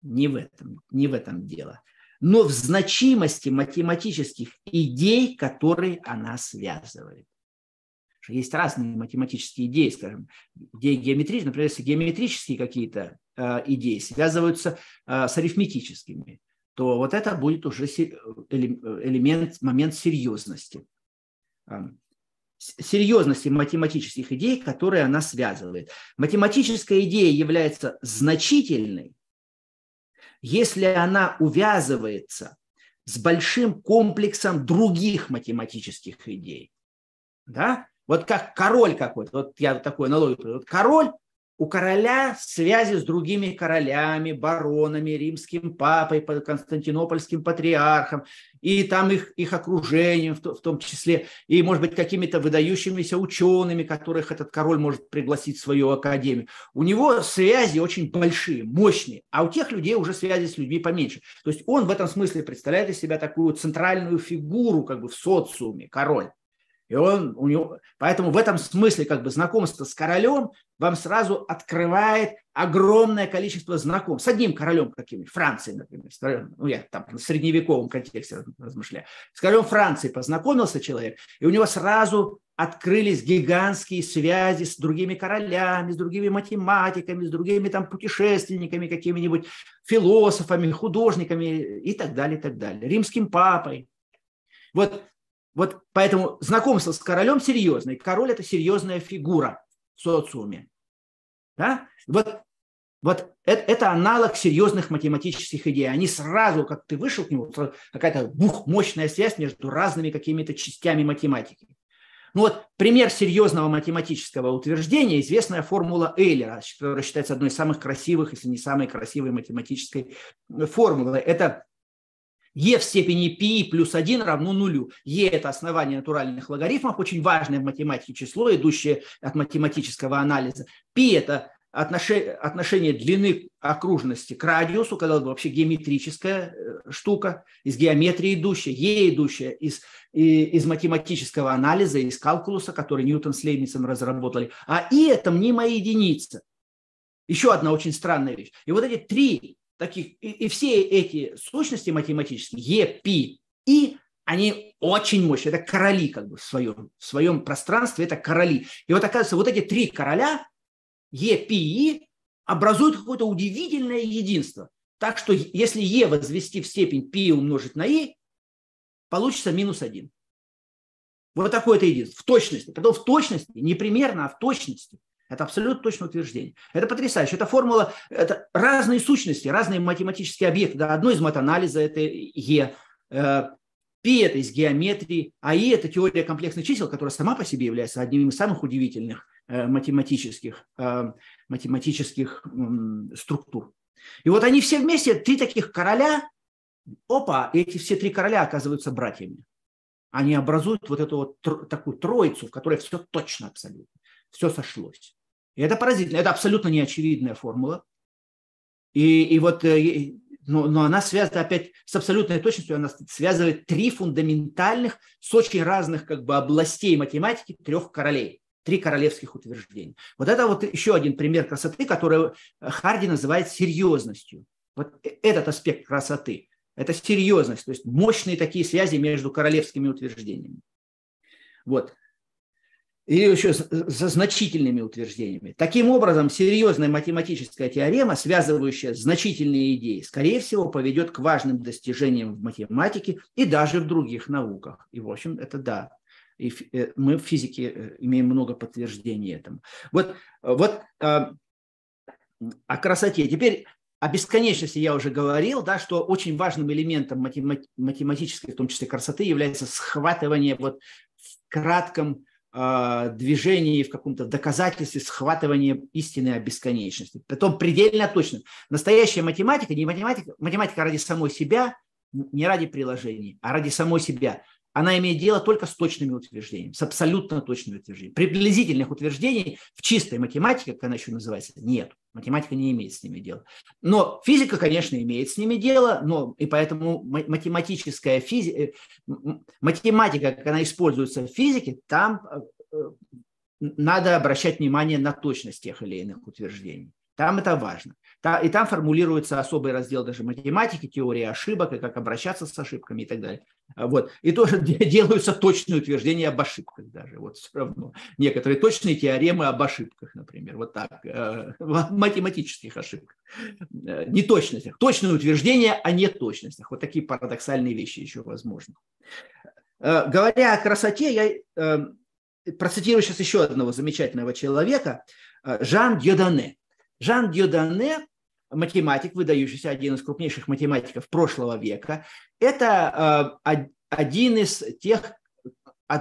Speaker 2: Не в этом, не в этом дело. Но в значимости математических идей, которые она связывает есть разные математические идеи, скажем, идеи геометрические, например, если геометрические какие-то э, идеи связываются э, с арифметическими, то вот это будет уже элемент, момент серьезности. Э, серьезности математических идей, которые она связывает. Математическая идея является значительной, если она увязывается с большим комплексом других математических идей. Да? Вот как король какой-то, вот я такой аналогию, вот король, у короля связи с другими королями, баронами, римским папой, константинопольским патриархом, и там их, их окружением в, в том числе, и, может быть, какими-то выдающимися учеными, которых этот король может пригласить в свою академию. У него связи очень большие, мощные, а у тех людей уже связи с людьми поменьше. То есть он в этом смысле представляет из себя такую центральную фигуру как бы в социуме, король. И он у него, поэтому в этом смысле как бы знакомство с королем вам сразу открывает огромное количество знакомств. С одним королем каким-нибудь, Франции, например, ну я там в средневековом контексте размышляю. С королем Франции познакомился человек, и у него сразу открылись гигантские связи с другими королями, с другими математиками, с другими там путешественниками, какими-нибудь философами, художниками и так далее, и так далее. Римским папой. Вот вот поэтому знакомство с королем серьезное. Король – это серьезная фигура в социуме. Да? Вот, вот это, это аналог серьезных математических идей. Они сразу, как ты вышел к нему, какая-то бух, мощная связь между разными какими-то частями математики. Ну вот пример серьезного математического утверждения – известная формула Эйлера, которая считается одной из самых красивых, если не самой красивой математической формулой. Это e в степени π плюс 1 равно нулю. e – это основание натуральных логарифмов, очень важное в математике число, идущее от математического анализа. π – это отношение, отношение длины окружности к радиусу, когда вообще геометрическая э, штука, из геометрии идущая, e идущая из, из математического анализа, из калкулуса, который Ньютон с Лейбницем разработали. А и это мнимая единица. Еще одна очень странная вещь. И вот эти три таких, и, и все эти сущности математические, Е, Пи, И, они очень мощные. Это короли как бы в своем, в своем пространстве, это короли. И вот оказывается, вот эти три короля, Е, Пи, И, образуют какое-то удивительное единство. Так что если Е возвести в степень π умножить на И, получится минус один. Вот такое это единство. В точности. Потом в точности, не примерно, а в точности. Это абсолютно точное утверждение. Это потрясающе. Это формула, это разные сущности, разные математические объекты. Да, одно из матанализа – это Е, э, Пи – это из геометрии, а И – это теория комплексных чисел, которая сама по себе является одним из самых удивительных э, математических, э, математических структур. И вот они все вместе, три таких короля, опа, эти все три короля оказываются братьями. Они образуют вот эту вот такую троицу, в которой все точно абсолютно, все сошлось. И это поразительно. Это абсолютно неочевидная формула. И, и вот, э, но, но она связана опять с абсолютной точностью, она связывает три фундаментальных, с очень разных как бы областей математики трех королей три королевских утверждения. Вот это вот еще один пример красоты, который Харди называет серьезностью. Вот э, этот аспект красоты – это серьезность, то есть мощные такие связи между королевскими утверждениями. Вот или еще со значительными утверждениями. Таким образом, серьезная математическая теорема, связывающая значительные идеи, скорее всего, поведет к важным достижениям в математике и даже в других науках. И, в общем, это да. И э, мы в физике э, имеем много подтверждений этому. Вот, вот а, о красоте. Теперь о бесконечности я уже говорил, да, что очень важным элементом математической, в том числе красоты, является схватывание вот в кратком э, движении, в каком-то доказательстве схватывание истины о бесконечности. Потом предельно точно. Настоящая математика, не математика, математика ради самой себя, не ради приложений, а ради самой себя она имеет дело только с точными утверждениями, с абсолютно точными утверждениями. Приблизительных утверждений в чистой математике, как она еще называется, нет. Математика не имеет с ними дела. Но физика, конечно, имеет с ними дело, но и поэтому математическая физика, э, математика, как она используется в физике, там э, э, надо обращать внимание на точность тех или иных утверждений. Там это важно. И там формулируется особый раздел даже математики, теории ошибок, и как обращаться с ошибками и так далее. А вот. И тоже делаются точные утверждения об ошибках даже. Вот все равно. Некоторые точные теоремы об ошибках, например. Вот так. Э, математических ошибках. Э, неточностях. Точные утверждения о неточностях. Вот такие парадоксальные вещи еще возможны. Э, говоря о красоте, я процитирую сейчас еще одного замечательного человека, Жан Дьодане. Жан Дьодане, математик, выдающийся, один из крупнейших математиков прошлого века, это э, один из тех, э,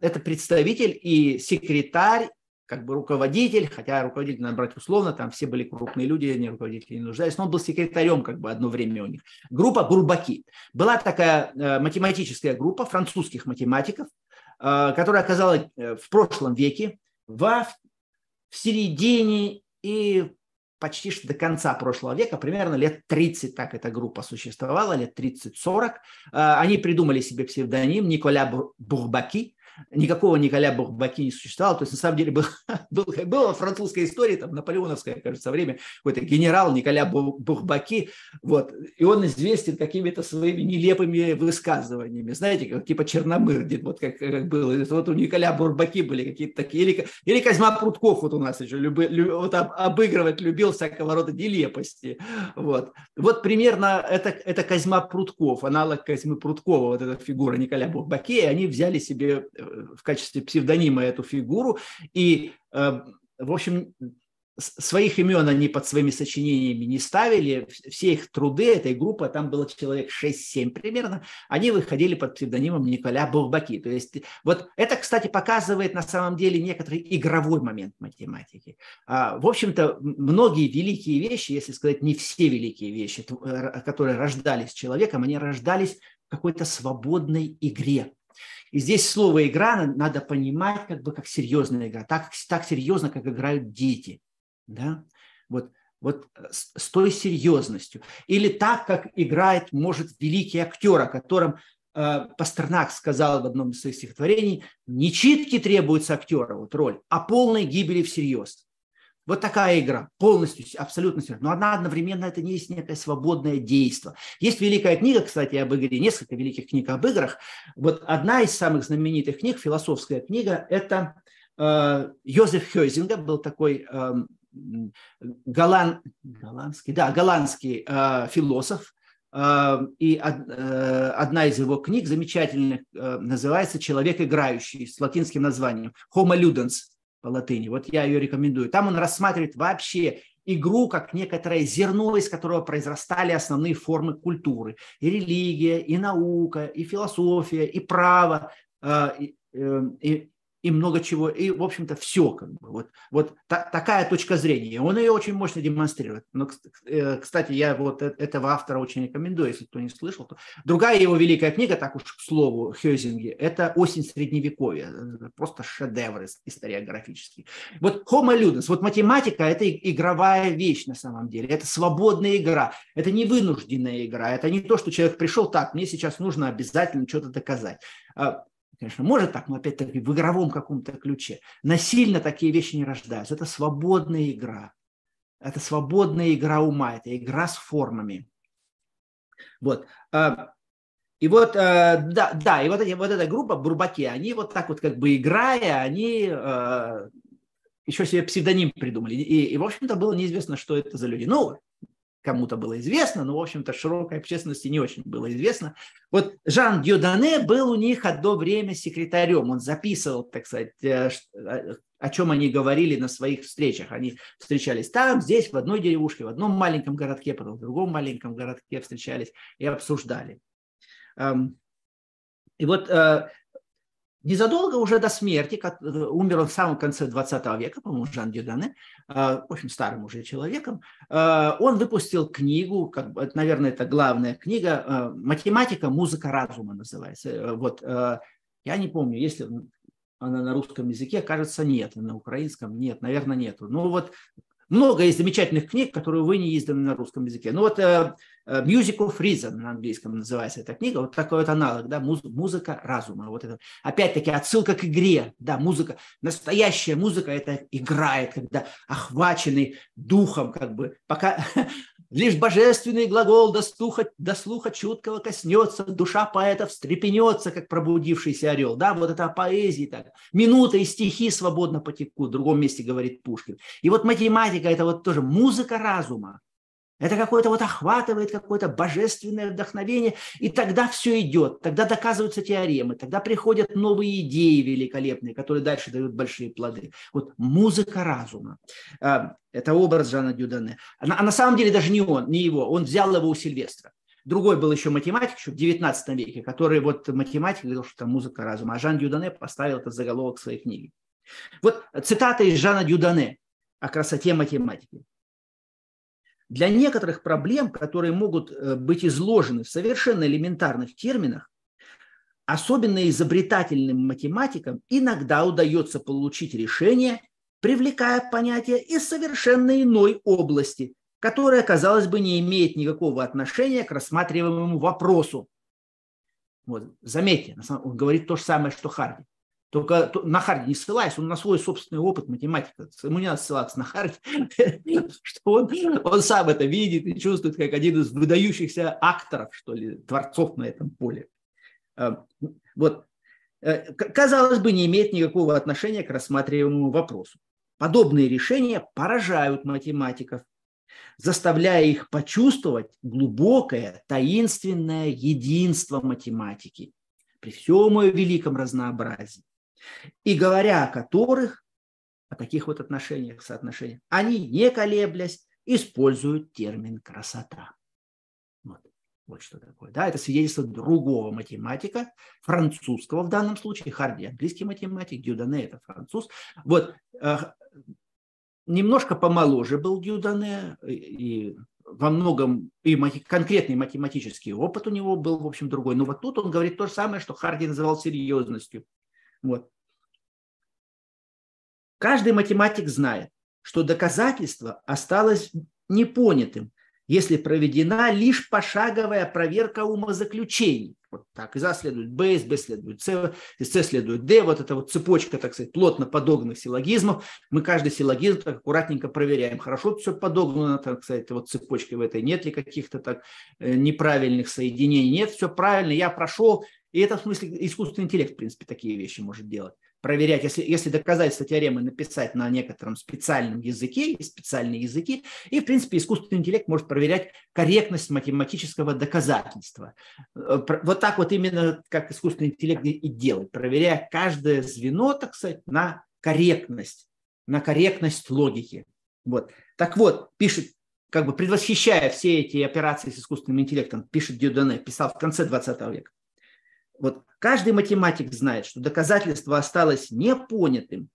Speaker 2: это представитель и секретарь как бы руководитель, хотя руководитель надо брать условно, там все были крупные люди, они руководители не нуждались, но он был секретарем как бы одно время у них. Группа Бурбаки. Была такая э, математическая группа французских математиков, которая оказалась в прошлом веке, во, в середине и почти что до конца прошлого века, примерно лет 30 так эта группа существовала, лет 30-40. А, они придумали себе псевдоним Николя Бурбаки, никакого Николя Бурбаки не существовало. То есть, на самом деле, был, был, французской истории, там, наполеоновское, кажется, время, какой-то генерал Николя Бурбаки, вот, и он известен какими-то своими нелепыми высказываниями, знаете, как, типа Черномырдин, вот как, как было. Вот у Николя Бурбаки были какие-то такие, или, или Козьма Прутков вот у нас еще люби, люб, вот об, обыгрывать любил всякого рода нелепости. Вот, вот примерно это, это Козьма Прутков, аналог Козьмы Пруткова, вот эта фигура Николя Бурбаки, и они взяли себе в качестве псевдонима эту фигуру. И, э, в общем, своих имен они под своими сочинениями не ставили. Все их труды этой группы, там было человек 6-7 примерно, они выходили под псевдонимом Николя Бурбаки. То есть вот это, кстати, показывает на самом деле некоторый игровой момент математики. А, в общем-то, многие великие вещи, если сказать не все великие вещи, которые рождались человеком, они рождались какой-то свободной игре. И здесь слово «игра» надо понимать как бы как серьезная игра, так, так серьезно, как играют дети. Да? Вот, вот с, с той серьезностью. Или так, как играет, может, великий актер, о котором э, Пастернак сказал в одном из своих стихотворений, не читки требуется актера, вот роль, а полной гибели всерьез. Вот такая игра, полностью, абсолютно серьезно. Но она одновременно это не есть некое свободное действие. Есть великая книга, кстати, об игре, несколько великих книг об играх. Вот одна из самых знаменитых книг, философская книга, это э, Йозеф Хёйзинга, был такой э, голланд, голландский, да, голландский э, философ, э, и э, одна из его книг замечательных э, называется «Человек играющий» с латинским названием «Homo ludens», по латыни. Вот я ее рекомендую. Там он рассматривает вообще игру как некоторое зерно, из которого произрастали основные формы культуры. И религия, и наука, и философия, и право, э, э, и, и много чего, и, в общем-то, все. Как бы. Вот, вот та, такая точка зрения. Он ее очень мощно демонстрирует. Но, э, кстати, я вот э, этого автора очень рекомендую, если кто не слышал. То... Другая его великая книга, так уж к слову, Хёзинге, это «Осень Средневековья». Просто шедевр историографический. Вот Homo Ludens, вот математика – это игровая вещь на самом деле. Это свободная игра. Это не вынужденная игра. Это не то, что человек пришел так, мне сейчас нужно обязательно что-то доказать а Конечно, может так, но опять-таки в игровом каком-то ключе. Насильно такие вещи не рождаются. Это свободная игра. Это свободная игра ума, это игра с формами. Вот. А, и вот, а, да, да, и вот, эти, вот эта группа Бурбаки, они вот так вот как бы играя, они а, еще себе псевдоним придумали. И, и в общем-то, было неизвестно, что это за люди. Ну, кому-то было известно, но, в общем-то, широкой общественности не очень было известно. Вот Жан Дьодане был у них одно время секретарем. Он записывал, так сказать, э, о чем они говорили на своих встречах. Они встречались там, здесь, в одной деревушке, в одном маленьком городке, потом в другом маленьком городке встречались и обсуждали. Эм, и вот э, Незадолго уже до смерти, как, э, умер он в самом конце 20 века, по-моему, Жан Дюдане, э, в общем, старым уже человеком, э, он выпустил книгу, как, наверное, это главная книга, «Математика, музыка разума» называется. Вот, я не помню, если она на русском языке, кажется, нет, на украинском нет, наверное, нету. Ну вот много есть замечательных книг, которые вы не изданы на русском языке. Ну вот uh, Music of Reason на английском называется эта книга, вот такой вот аналог, да, муз, музыка разума. Вот это. Опять-таки отсылка к игре, да, музыка, настоящая музыка это играет, когда охваченный духом, как бы, пока Лишь божественный глагол до слуха, до слуха чуткого коснется, душа поэта встрепенется, как пробудившийся орел. Да, вот это о поэзии так. Минута и стихи свободно потекут, в другом месте говорит Пушкин. И вот математика – это вот тоже музыка разума. Это какое-то вот охватывает какое-то божественное вдохновение, и тогда все идет, тогда доказываются теоремы, тогда приходят новые идеи великолепные, которые дальше дают большие плоды. Вот музыка разума. А, это образ Жана Дюдане. А на самом деле даже не он, не его, он взял его у Сильвестра. Другой был еще математик еще в 19 веке, который вот математик говорил, что это музыка разума, а Жан Дюдане поставил это заголовок своей книги. Вот цитата из Жана Дюдане о красоте математики. Для некоторых проблем, которые могут э, быть изложены в совершенно элементарных терминах, особенно изобретательным математикам иногда удается получить решение, привлекая понятие из совершенно иной области, которая, казалось бы, не имеет никакого отношения к рассматриваемому вопросу. Вот, заметьте, он говорит то же самое, что Харди. Только на Харди не ссылаясь, он на свой собственный опыт математика. Ему не надо ссылаться на Харди, что он, он сам это видит и чувствует как один из выдающихся акторов, что ли, творцов на этом поле. А, вот. Э, казалось бы, не имеет никакого отношения к рассматриваемому вопросу. Подобные решения поражают математиков, заставляя их почувствовать глубокое, таинственное единство математики при всем ее великом разнообразии и говоря о которых, о таких вот отношениях, соотношениях, они, не колеблясь, используют термин «красота». Вот, вот что такое. Да, это свидетельство другого математика, французского в данном случае, Харди английский математик, Дюдане это француз. Вот, э, немножко помоложе был Дюдане, и во многом и конкретный математический опыт у него был, в общем, другой. Но вот тут он говорит то же самое, что Харди называл серьезностью. Вот. Каждый математик знает, что доказательство осталось непонятым, если проведена лишь пошаговая проверка умозаключений. Вот так, из А следует Б, из Б следует С, из С следует Д. Вот эта вот цепочка, так сказать, плотно подогнанных силлогизмов. Мы каждый силлогизм так аккуратненько проверяем. Хорошо все подогнано, так сказать, вот цепочкой в этой. Нет ли каких-то так э, неправильных соединений? Нет, все правильно, я прошел. И это в смысле искусственный интеллект, в принципе, такие вещи может делать проверять, если, если доказательства теоремы написать на некотором специальном языке, специальные языки, и, в принципе, искусственный интеллект может проверять корректность математического доказательства. Э, вот так вот именно как искусственный интеллект и делает, проверяя каждое звено, так сказать, на корректность, на корректность логики. Вот. Так вот, пишет, как бы предвосхищая все эти операции с искусственным интеллектом, пишет Дюдане, писал в конце 20 века. Вот каждый математик знает, что доказательство осталось непонятым,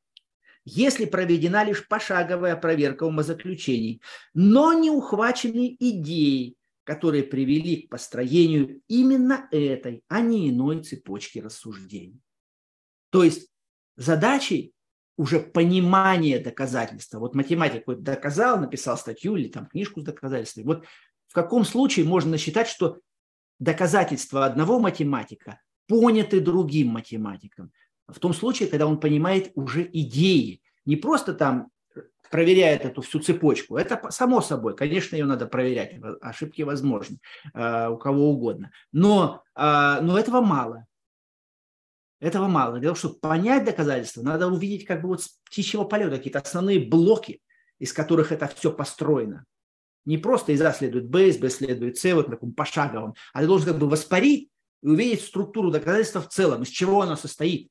Speaker 2: если проведена лишь пошаговая проверка умозаключений, но не ухвачены идеи, которые привели к построению именно этой, а не иной цепочки рассуждений. То есть задачей уже понимание доказательства. Вот математик вот доказал, написал статью или там книжку с доказательствами. Вот в каком случае можно считать, что доказательства одного математика поняты другим математиком. В том случае, когда он понимает уже идеи, не просто там проверяет эту всю цепочку. Это само собой, конечно, ее надо проверять, ошибки возможны э, у кого угодно. Но, э, но этого мало. Этого мало. Для того, чтобы понять доказательства, надо увидеть как бы вот с птичьего полета какие-то основные блоки, из которых это все построено. Не просто из А следует Б, из Б следует С, вот таком пошаговом, а ты должен как бы воспарить и увидеть структуру доказательства в целом, из чего оно состоит.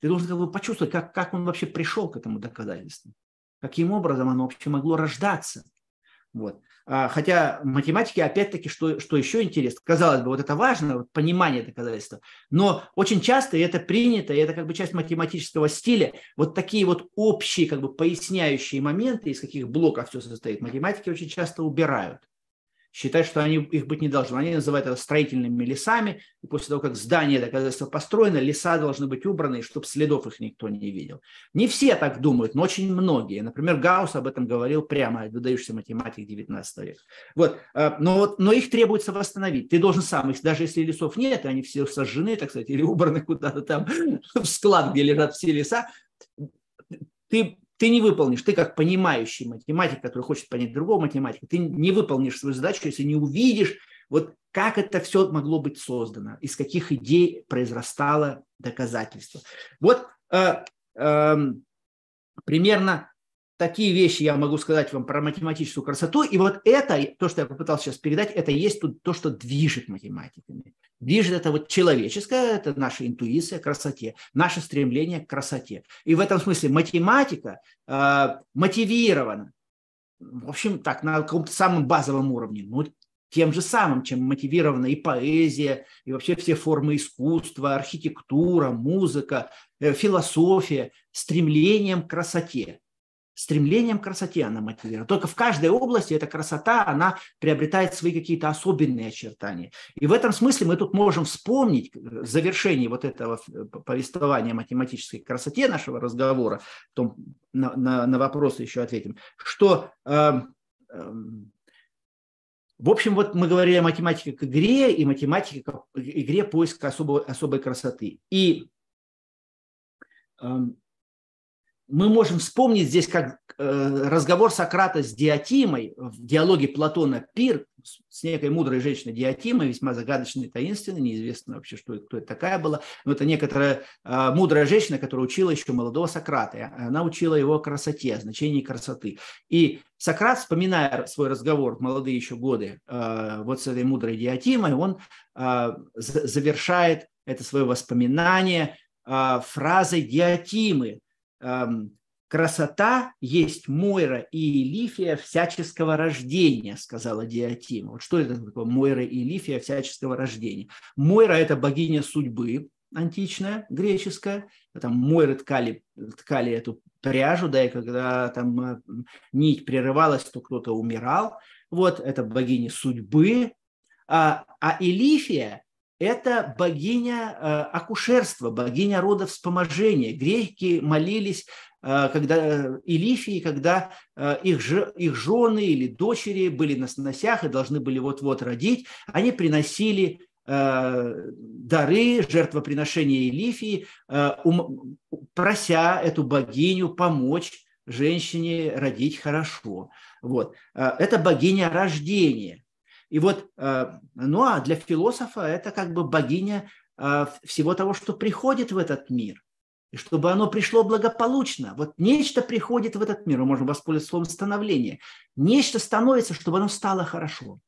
Speaker 2: Ты должен как бы почувствовать, как, как он вообще пришел к этому доказательству. Каким образом оно вообще могло рождаться. Вот. А, хотя математики, опять-таки, что, что еще интересно, казалось бы, вот это важно, вот понимание доказательства, но очень часто, это принято, и это как бы часть математического стиля, вот такие вот общие, как бы поясняющие моменты, из каких блоков все состоит, математики очень часто убирают считают, что они, их быть не должно. Они называют это строительными лесами. И после того, как здание доказательства построено, леса должны быть убраны, чтобы следов их никто не видел. Не все так думают, но очень многие. Например, Гаусс об этом говорил прямо, выдающийся математик 19 века. Вот. А, но, вот, но их требуется восстановить. Ты должен сам, даже если лесов нет, они все сожжены, так сказать, или убраны куда-то там в склад, где лежат все леса, ты ты не выполнишь, ты как понимающий математик, который хочет понять другого математика, ты не выполнишь свою задачу, если не увидишь, вот как это все могло быть создано, из каких идей произрастало доказательство. Вот э, э, примерно такие вещи я могу сказать вам про математическую красоту. И вот это, то, что я попытался сейчас передать, это есть тут то, что движет математиками. Движет это вот человеческое, это наша интуиция к красоте, наше стремление к красоте. И в этом смысле математика э, мотивирована, в общем, так, на каком-то самом базовом уровне, ну, тем же самым, чем мотивирована и поэзия, и вообще все формы искусства, архитектура, музыка, э, философия, стремлением к красоте стремлением к красоте она мотивирует. Только в каждой области эта красота, она приобретает свои какие-то особенные очертания. И в этом смысле мы тут можем вспомнить в завершении вот этого повествования о математической красоте нашего разговора, том, на, на, на вопросы еще ответим, что э, э, в общем, вот мы говорили о математике к игре и математике к игре поиска особой, особой красоты. И эм, мы можем вспомнить здесь как э, разговор Сократа с Диатимой в диалоге Платона «Пир» с некой мудрой женщиной Диатимой, весьма загадочной, таинственной, неизвестно вообще, что, кто это такая была, но это некоторая э, мудрая женщина, которая учила еще молодого Сократа. Она учила его красоте, о значении красоты. И Сократ, вспоминая свой разговор в молодые еще годы э, вот с этой мудрой Диатимой, он завершает это свое воспоминание фразой Диатимы, красота есть Мойра и Элифия всяческого рождения, сказала Диатима. Вот что это такое Мойра и Элифия всяческого рождения? Мойра – это богиня судьбы, античная, греческая. Там Мойры ткали, ткали эту пряжу, да, и когда там э, нить прерывалась, то кто-то умирал. Вот, это богиня судьбы. А, а Элифия это богиня э, акушерства, богиня рода вспоможения. Греки молились э, когда Илифии, когда э, их, их жены или дочери были на сносях и должны были вот-вот родить, они приносили дары, жертвоприношения Илифии, прося эту богиню помочь женщине родить хорошо. Вот. Это богиня рождения. И вот, э, ну а для философа это как бы богиня э, всего того, что приходит в этот мир. И чтобы оно пришло благополучно. Вот нечто приходит в этот мир, мы можем воспользоваться словом становление. Нечто становится, чтобы оно стало хорошо.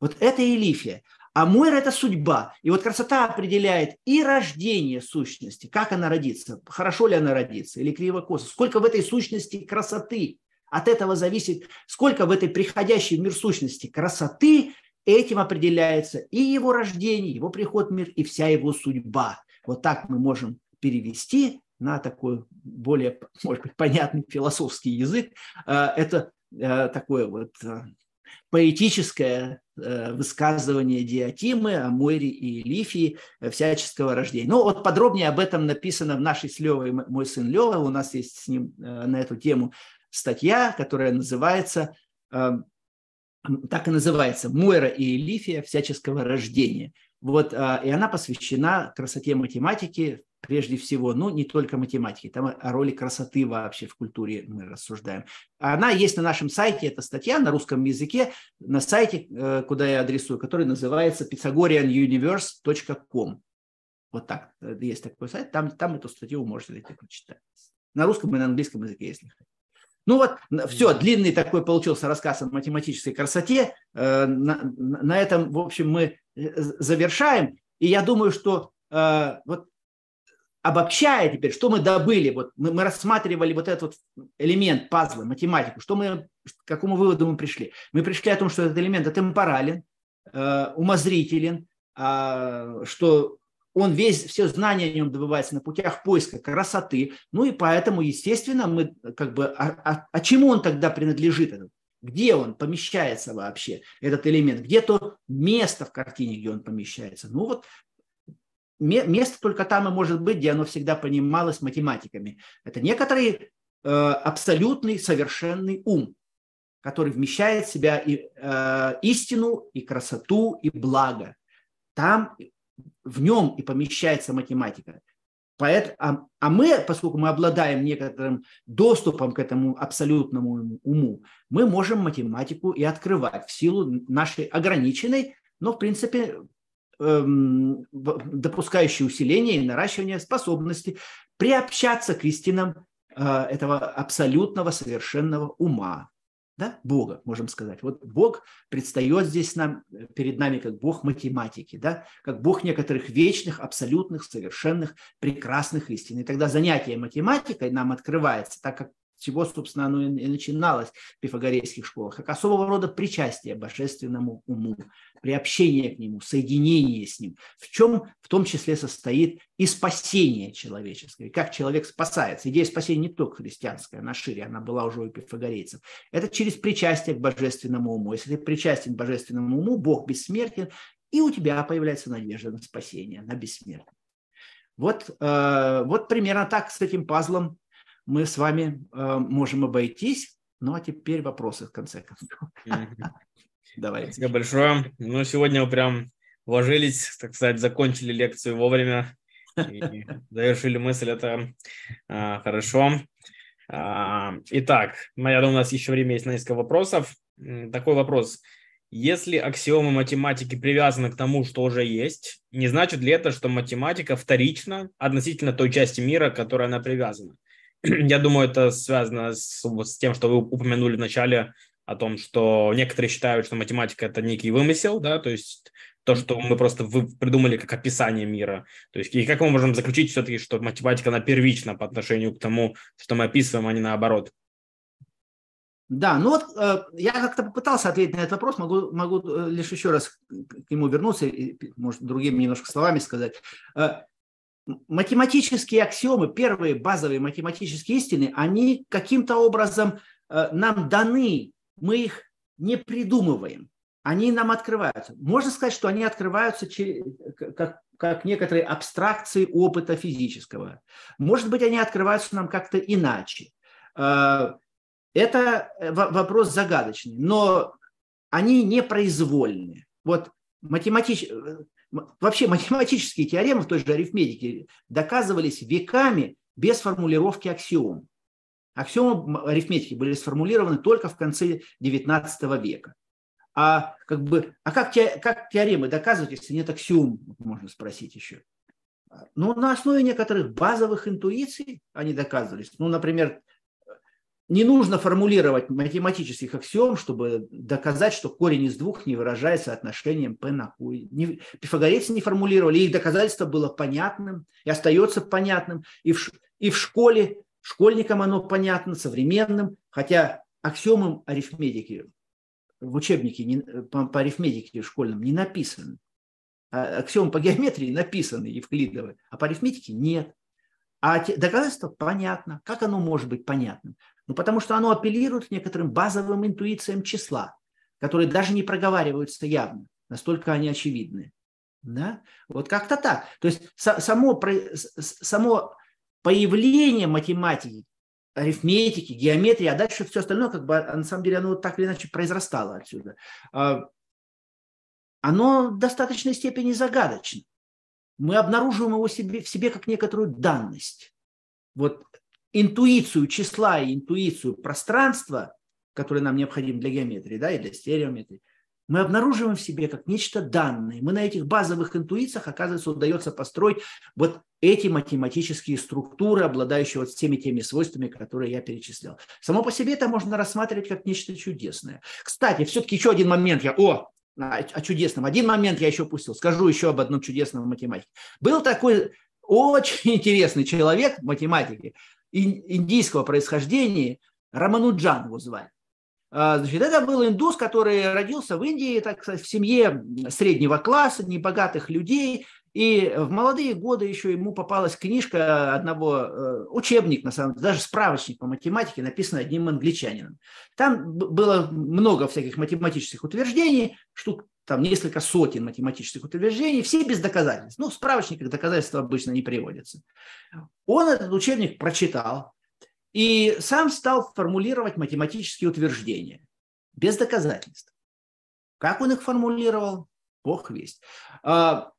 Speaker 2: Вот это Элифия. А Мойра – это судьба. И вот красота определяет и рождение сущности, как она родится, хорошо ли она родится или криво-косо, сколько в этой сущности красоты, от этого зависит, сколько в этой приходящей в мир сущности красоты, этим определяется и его рождение, его приход в мир, и вся его судьба. Вот так мы можем перевести на такой более, может быть, понятный философский язык. Э, это э, такое вот э, поэтическое высказывание Диатимы о Мойре и Лифии всяческого рождения. Ну, вот подробнее об этом написано в нашей с Левой «Мой сын Лева». У нас есть с ним на эту тему статья, которая называется, э, так и называется, «Мойра и Элифия всяческого рождения». Вот, э, и она посвящена красоте математики, прежде всего, ну, не только математики, там о роли красоты вообще в культуре мы рассуждаем. Она есть на нашем сайте, эта статья на русском языке, на сайте, э, куда я адресую, который называется pythagoreanuniverse.com. Вот так, есть такой сайт, там, там эту статью можете найти, прочитать. На русском и на английском языке, если хотите. Ну вот, все, длинный такой получился рассказ о математической красоте. Э, на, на этом, в общем, мы э, завершаем. И я думаю, что э, вот обобщая теперь, что мы добыли, вот мы, мы рассматривали вот этот вот элемент пазла, математику, что мы, к какому выводу мы пришли? Мы пришли о том, что этот элемент темпорален, э, умозрителен, э, что он весь, все знания о нем добывается на путях поиска красоты, ну и поэтому, естественно, мы как бы, а, а, а чему он тогда принадлежит, где он помещается вообще, этот элемент, где то место в картине, где он помещается. Ну вот место только там и может быть, где оно всегда понималось математиками. Это некоторый э, абсолютный совершенный ум, который вмещает в себя и, э, истину, и красоту, и благо. Там в нем и помещается математика. Поэтому, а, а мы, поскольку мы обладаем некоторым доступом к этому абсолютному уму, мы можем математику и открывать в силу нашей ограниченной, но в принципе эм, допускающей усиление и наращивание способности приобщаться к истинам э, этого абсолютного совершенного ума да, Бога, можем сказать. Вот Бог предстает здесь нам, э, перед нами как Бог математики, да, как Бог некоторых вечных, абсолютных, совершенных, прекрасных истин. И тогда занятие математикой нам открывается, так как чего, собственно, оно и начиналось в пифагорейских школах, как особого рода причастие божественному уму, приобщение к нему, соединение с ним, в чем в том числе состоит и спасение человеческое, как человек спасается. Идея спасения не только христианская, она шире, она была уже у пифагорейцев. Это через причастие к божественному уму. Если ты причастен к божественному уму, Бог бессмертен, и у тебя появляется надежда на спасение, на бессмертие. Вот, э, вот примерно так с этим пазлом мы с вами э, можем обойтись. Ну а теперь вопросы в конце концов.
Speaker 1: Давайте. Спасибо большое. Ну, сегодня вы прям вложились, так сказать, закончили лекцию вовремя и завершили мысль. Это а, хорошо. А, итак, я думаю, у нас еще время есть на несколько вопросов. Такой вопрос. Если аксиомы математики привязаны к тому, что уже есть, не значит ли это, что математика вторична относительно той части мира, к которой она привязана? Я думаю, это связано с, с тем, что вы упомянули в начале о том, что некоторые считают, что математика это некий вымысел, да, то есть то, что мы просто придумали как описание мира. То есть и как мы можем заключить все-таки, что математика она первична по отношению к тому, что мы описываем, а не наоборот.
Speaker 2: Да, ну вот э, я как-то попытался ответить на этот вопрос, могу, могу э, лишь еще раз к нему вернуться и, может, другими немножко словами сказать. Э, математические аксиомы, первые базовые математические истины, они каким-то образом э, нам даны, мы их не придумываем, они нам открываются. Можно сказать, что они открываются как, как некоторые абстракции опыта физического. Может быть, они открываются нам как-то иначе. Э, это вопрос загадочный, но они непроизвольны. Вот математич... Вообще математические теоремы в той же арифметике доказывались веками без формулировки аксиом. Аксиомы арифметики были сформулированы только в конце XIX века. А, как, бы, а как, те, как теоремы доказывать, если нет аксиом, можно спросить еще. Ну, на основе некоторых базовых интуиций они доказывались. Ну, например, не нужно формулировать математических аксиом, чтобы доказать, что корень из двух не выражается отношением p на q. Не, пифагорейцы не формулировали, их доказательство было понятным и остается понятным. И в, и в школе, школьникам оно понятно, современным, хотя аксиомы арифметики в учебнике не, по, по арифметике школьном не написаны. А аксиомы по геометрии написаны евклидовые, а по арифметике нет. А доказательство понятно. Как оно может быть понятным? Ну, потому что оно апеллирует к некоторым базовым интуициям числа, которые даже не проговариваются явно, настолько они очевидны. Да? Вот как-то так. То есть само, само появление математики, арифметики, геометрии, а дальше все остальное, как бы, а на самом деле, оно так или иначе произрастало отсюда. А, оно в достаточной степени загадочно. Мы обнаруживаем его себе, в себе как некоторую данность. Вот интуицию числа и интуицию пространства, которые нам необходимы для геометрии да, и для стереометрии, мы обнаруживаем в себе как нечто данное. Мы на этих базовых интуициях, оказывается, удается построить вот эти математические структуры, обладающие вот всеми теми свойствами, которые я перечислял. Само по себе это можно рассматривать как нечто чудесное. Кстати, все-таки еще один момент я... О, о чудесном. Один момент я еще упустил. Скажу еще об одном чудесном математике. Был такой очень интересный человек в математике индийского происхождения, Рамануджан его звали. А, значит, это был индус, который родился в Индии, так сказать, в семье среднего класса, небогатых людей. И в молодые годы еще ему попалась книжка одного, э, учебник, на самом деле, даже справочник по математике, написанный одним англичанином. Там было много всяких математических утверждений, штук там несколько сотен математических утверждений, все без доказательств. Ну, в справочниках доказательства обычно не приводятся. Он этот учебник прочитал, и сам стал формулировать математические утверждения без доказательств. Как он их формулировал? Бог весть. А,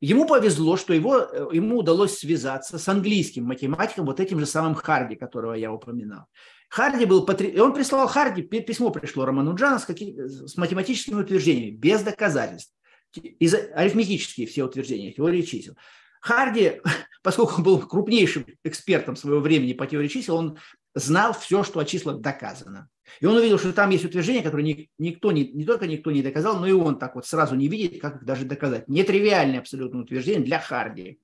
Speaker 2: ему повезло, что его, ему удалось связаться с английским математиком, вот этим же самым Харди, которого я упоминал. Харди был, потр... он прислал Харди, письмо пришло Романуджана с, какими... с математическими утверждениями, без доказательств. Из арифметические все утверждения, теории чисел. Харди, поскольку он был крупнейшим экспертом своего времени по теории чисел, он знал все, что о числах доказано. И он увидел, что там есть утверждения, которые никто, не, не только никто не доказал, но и он так вот сразу не видит, как их даже доказать. Нетривиальные абсолютно утверждения для Харди.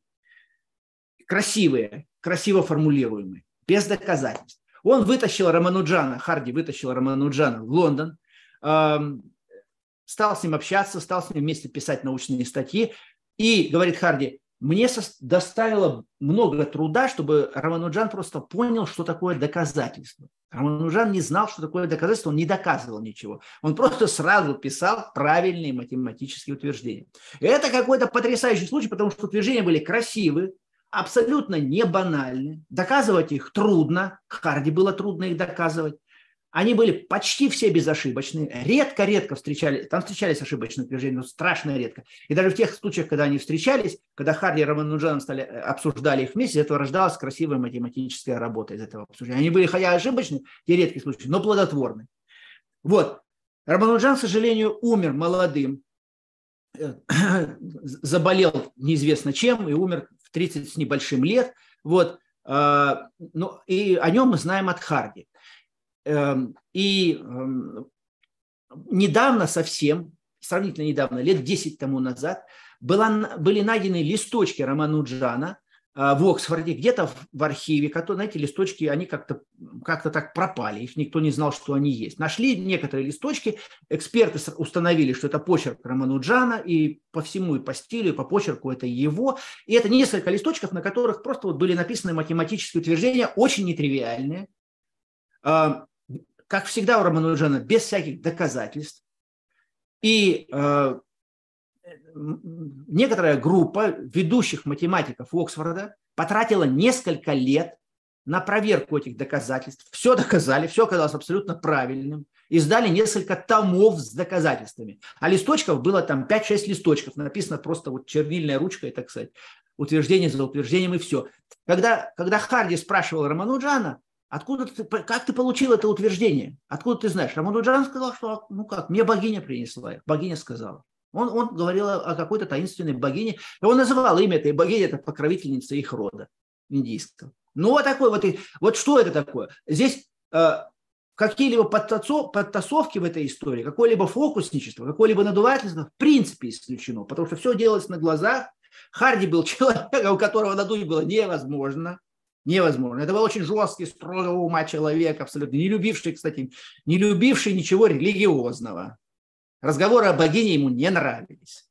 Speaker 2: Красивые, красиво формулируемые, без доказательств. Он вытащил Рамануджана, Харди вытащил Рамануджана в Лондон, стал с ним общаться, стал с ним вместе писать научные статьи. И, говорит Харди, мне доставило много труда, чтобы Рамануджан просто понял, что такое доказательство. Рамануджан не знал, что такое доказательство, он не доказывал ничего. Он просто сразу писал правильные математические утверждения. Это какой-то потрясающий случай, потому что утверждения были красивые, абсолютно не банальны. Доказывать их трудно. Харди было трудно их доказывать. Они были почти все безошибочные. Редко-редко встречали, там встречались ошибочные утверждения, но страшно редко. И даже в тех случаях, когда они встречались, когда Харди и Рамануджан стали, э, обсуждали их вместе, из этого рождалась красивая математическая работа из этого обсуждения. Они были хотя ошибочные, те редкие случаи, но плодотворны. Вот. Рамануджан, к сожалению, умер молодым, э, заболел неизвестно чем и умер 30 с небольшим лет. Вот. А, ну, и о нем мы знаем от Харди. Эм, и эм, недавно совсем, сравнительно недавно, лет 10 тому назад, была, были найдены листочки Рамануджана э, в Оксфорде, где-то в архиве, которые, знаете, листочки, они как-то как так пропали, их никто не знал, что они есть. Нашли некоторые листочки, эксперты установили, что это почерк Рамануджана, и по всему, и по стилю, и по почерку это его. И это несколько листочков, на которых просто вот были написаны математические утверждения, очень нетривиальные, эм, как всегда у Рамануджана, без всяких доказательств. И э, некоторая группа ведущих математиков Оксфорда потратила несколько лет на проверку этих доказательств. Все доказали, все оказалось абсолютно правильным. Издали несколько томов с доказательствами. А листочков было там 5-6 листочков. Написано просто вот чернильной ручкой, так сказать. Утверждение за утверждением и все. Когда, когда Харди спрашивал Рамануджана, Откуда ты, как ты получил это утверждение? Откуда ты знаешь? Рамануджан сказал, что, ну как, мне богиня принесла, богиня сказала. Он, он говорил о какой-то таинственной богине. И он называл имя этой богини, это покровительница их рода индийского. Ну вот такой вот, вот что это такое? Здесь э, какие-либо подтасовки в этой истории, какое-либо фокусничество, какое-либо надувательство в принципе исключено, потому что все делалось на глазах. Харди был человеком, у которого надуть было невозможно. Невозможно. Это был очень жесткий, строгого ума человек, абсолютно не любивший, кстати, не любивший ничего религиозного. Разговоры о богине ему не нравились.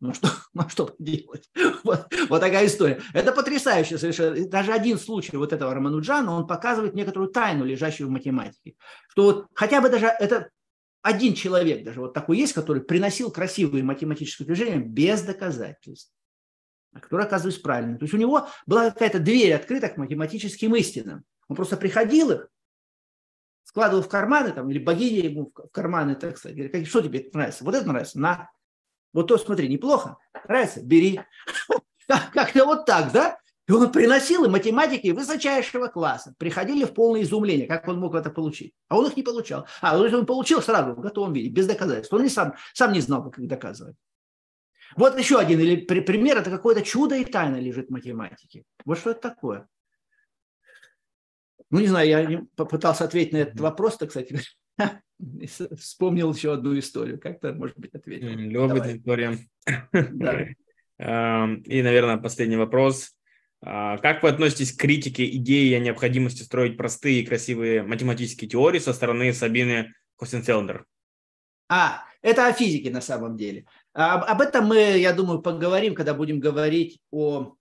Speaker 2: Ну что, ну что делать? Вот, вот такая история. Это потрясающе совершенно. Даже один случай вот этого Рамануджана, он показывает некоторую тайну, лежащую в математике. Что вот хотя бы даже это один человек даже вот такой есть, который приносил красивые математические движения без доказательств который оказывается правильным. То есть у него была какая-то дверь открыта к математическим истинам. Он просто приходил их, складывал в карманы, там, или богиня ему в карманы, так сказать, говорит, что тебе нравится? Вот это нравится? На. Вот то, смотри, неплохо. Нравится? Бери. Как-то вот так, да? И он приносил и математики высочайшего класса. Приходили в полное изумление, как он мог это получить. А он их не получал. А, он получил сразу в готовом виде, без доказательств. Он не сам, сам не знал, как их доказывать. Вот еще один или пример, это какое-то чудо и тайна лежит в математике. Вот что это такое? Ну, не знаю, я попытался ответить на этот вопрос, так кстати, вспомнил еще одну историю. Как-то, может быть, ответил.
Speaker 1: Любопытная история.
Speaker 2: Да.
Speaker 1: Эм, и, наверное, последний вопрос. А, как вы относитесь к критике идеи о необходимости строить простые и красивые математические теории со стороны Сабины Хосенфелдер?
Speaker 2: А, это о физике на самом деле. Об, об этом мы, я думаю, поговорим, когда будем говорить о...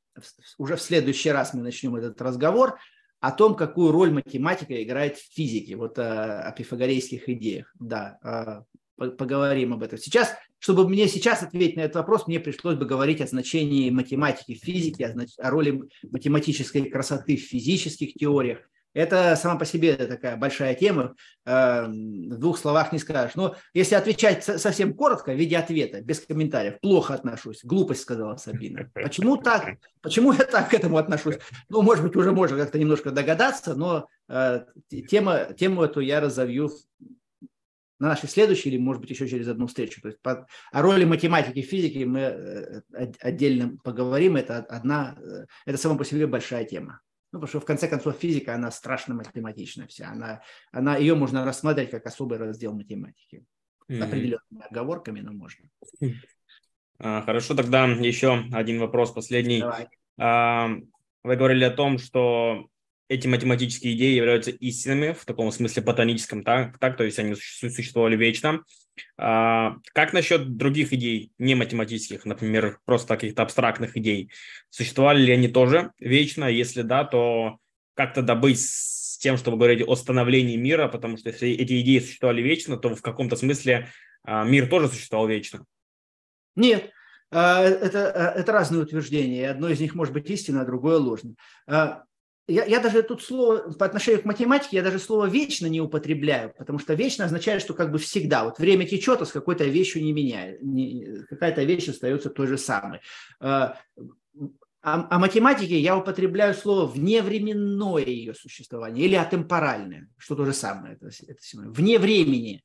Speaker 2: Уже в следующий раз мы начнем этот разговор о том, какую роль математика играет в физике, вот о, о пифагорейских идеях. Да, а, поговорим об этом. Сейчас, чтобы мне сейчас ответить на этот вопрос, мне пришлось бы говорить о значении математики в физике, о, о роли математической красоты в физических теориях. Это сама по себе такая большая тема, э, в двух словах не скажешь. Но если отвечать совсем коротко, в виде ответа, без комментариев, плохо отношусь, глупость сказала Сабина. Почему так? Почему я так к этому отношусь? Ну, может быть, уже можно как-то немножко догадаться, но э, тема, тему эту я разовью на нашей следующей или, может быть, еще через одну встречу. То есть по, о роли математики и физики мы э, отдельно поговорим. Это одна, это сама по себе большая тема. Ну, потому что в конце концов физика, она страшно математичная вся. Она, она, ее можно рассматривать как особый раздел математики. Mm-hmm. Определенными оговорками, но можно.
Speaker 1: А, хорошо, тогда еще один вопрос последний. Давай. А, вы говорили о том, что эти математические идеи являются истинными в таком смысле ботаническом, так, так то есть они существовали вечно. А, как насчет других идей, не математических, например, просто каких-то абстрактных идей? Существовали ли они тоже вечно? Если да, то как тогда быть с тем, чтобы говорить о становлении мира? Потому что если эти идеи существовали вечно, то в каком-то смысле а, мир тоже существовал вечно.
Speaker 2: Нет, а, это, это разные утверждения. Одно из них может быть истинно, а другое ложно я, я даже тут слово по отношению к математике, я даже слово вечно не употребляю, потому что вечно означает, что как бы всегда. Вот время течет, а с какой-то вещью не меняет. Какая-то вещь остается той же самой. А, а, а математике я употребляю слово вневременное ее существование или атемпоральное, что то же самое. Это, это вне времени.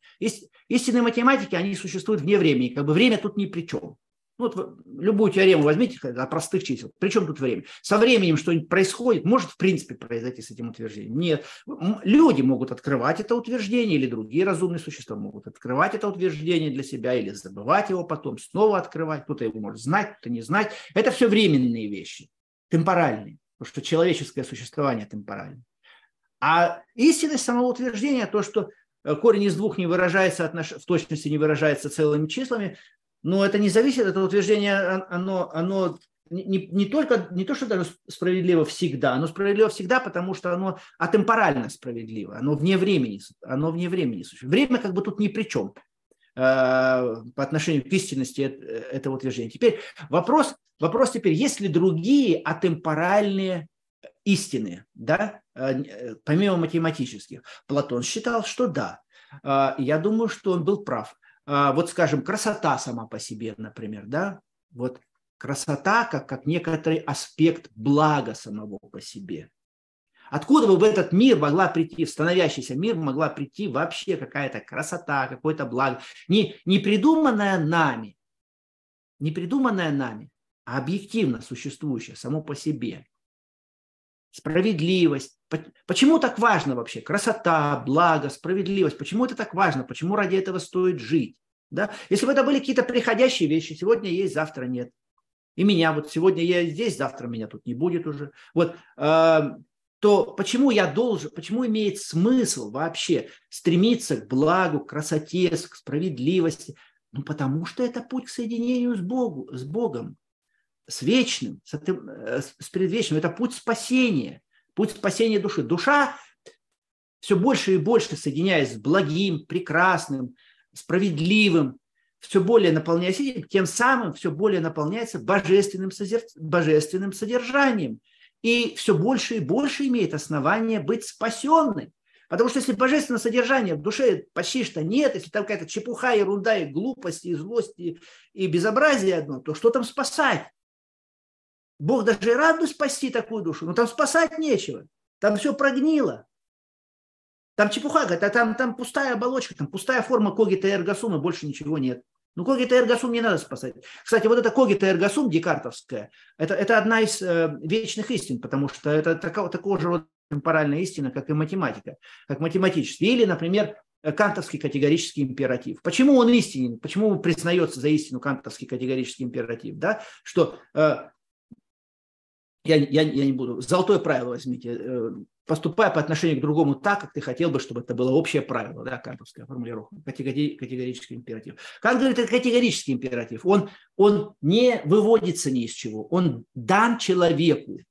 Speaker 2: Истинные математики, они существуют вне времени. Как бы время тут ни при чем. Ну, вот любую теорему возьмите о простых чисел. Причем тут время? Со временем что-нибудь происходит, может в принципе произойти с этим утверждением? Нет. Люди могут открывать это утверждение, или другие разумные существа могут открывать это утверждение для себя, или забывать его потом, снова открывать. Кто-то его может знать, кто-то не знать. Это все временные вещи, темпоральные, потому что человеческое существование темпорально. А истинность самого утверждения, то, что э, корень из двух не выражается в точности не выражается целыми числами, но это не зависит, это утверждение, оно, оно не, не, только, не то, что даже справедливо всегда, оно справедливо всегда, потому что оно атемпорально справедливо, оно вне времени, оно вне времени. Время как бы тут ни при чем э, по отношению к истинности этого утверждения. Теперь вопрос, вопрос теперь, есть ли другие атемпоральные истины, да, э, помимо математических? Платон считал, что да. Э, я думаю, что он был прав. А, вот скажем, красота сама по себе, например, да, вот красота как, как некоторый аспект блага самого по себе. Откуда бы в этот мир могла прийти, в становящийся мир могла прийти вообще какая-то красота, какое-то благо, не, не придуманное нами, не придуманное нами, а объективно существующее само по себе справедливость. Почему так важно вообще? Красота, благо, справедливость. Почему это так важно? Почему ради этого стоит жить? Да? Если бы это были какие-то приходящие вещи, сегодня есть, завтра нет. И меня вот сегодня я здесь, завтра меня тут не будет уже. Вот, э, то почему я должен, почему имеет смысл вообще стремиться к благу, к красоте, к справедливости? Ну, потому что это путь к соединению с, Богу, с Богом с вечным, с, э, с предвечным. Это путь спасения, путь спасения души. Душа все больше и больше соединяясь с благим, прекрасным, справедливым, все более наполняясь этим, тем самым все более наполняется божественным, содерж... божественным содержанием. И все больше и больше имеет основание быть спасенным. Потому что если божественное содержание в душе почти что нет, если там какая-то чепуха, ерунда и глупость, и злость, и, и безобразие одно, то что там спасать? Бог даже и рад бы спасти такую душу, но там спасать нечего. Там все прогнило. Там чепуха, говорит, а там, там пустая оболочка, там пустая форма когита и эргосума, больше ничего нет. Ну, когита и эргосум не надо спасать. Кстати, вот это когита и эргосум декартовская, это, это одна из э, вечных истин, потому что это такого, такого же рода темпоральная истина, как и математика, как математическая. Или, например, кантовский категорический императив. Почему он истинен? Почему признается за истину кантовский категорический императив? Да? Что э, я, я, я не буду, золотое правило возьмите, э, поступая по отношению к другому так, как ты хотел бы, чтобы это было общее правило, да, кантовская формулировка, категори, категорический императив. Кант говорит, это категорический императив, он, он не выводится ни из чего, он дан человеку э,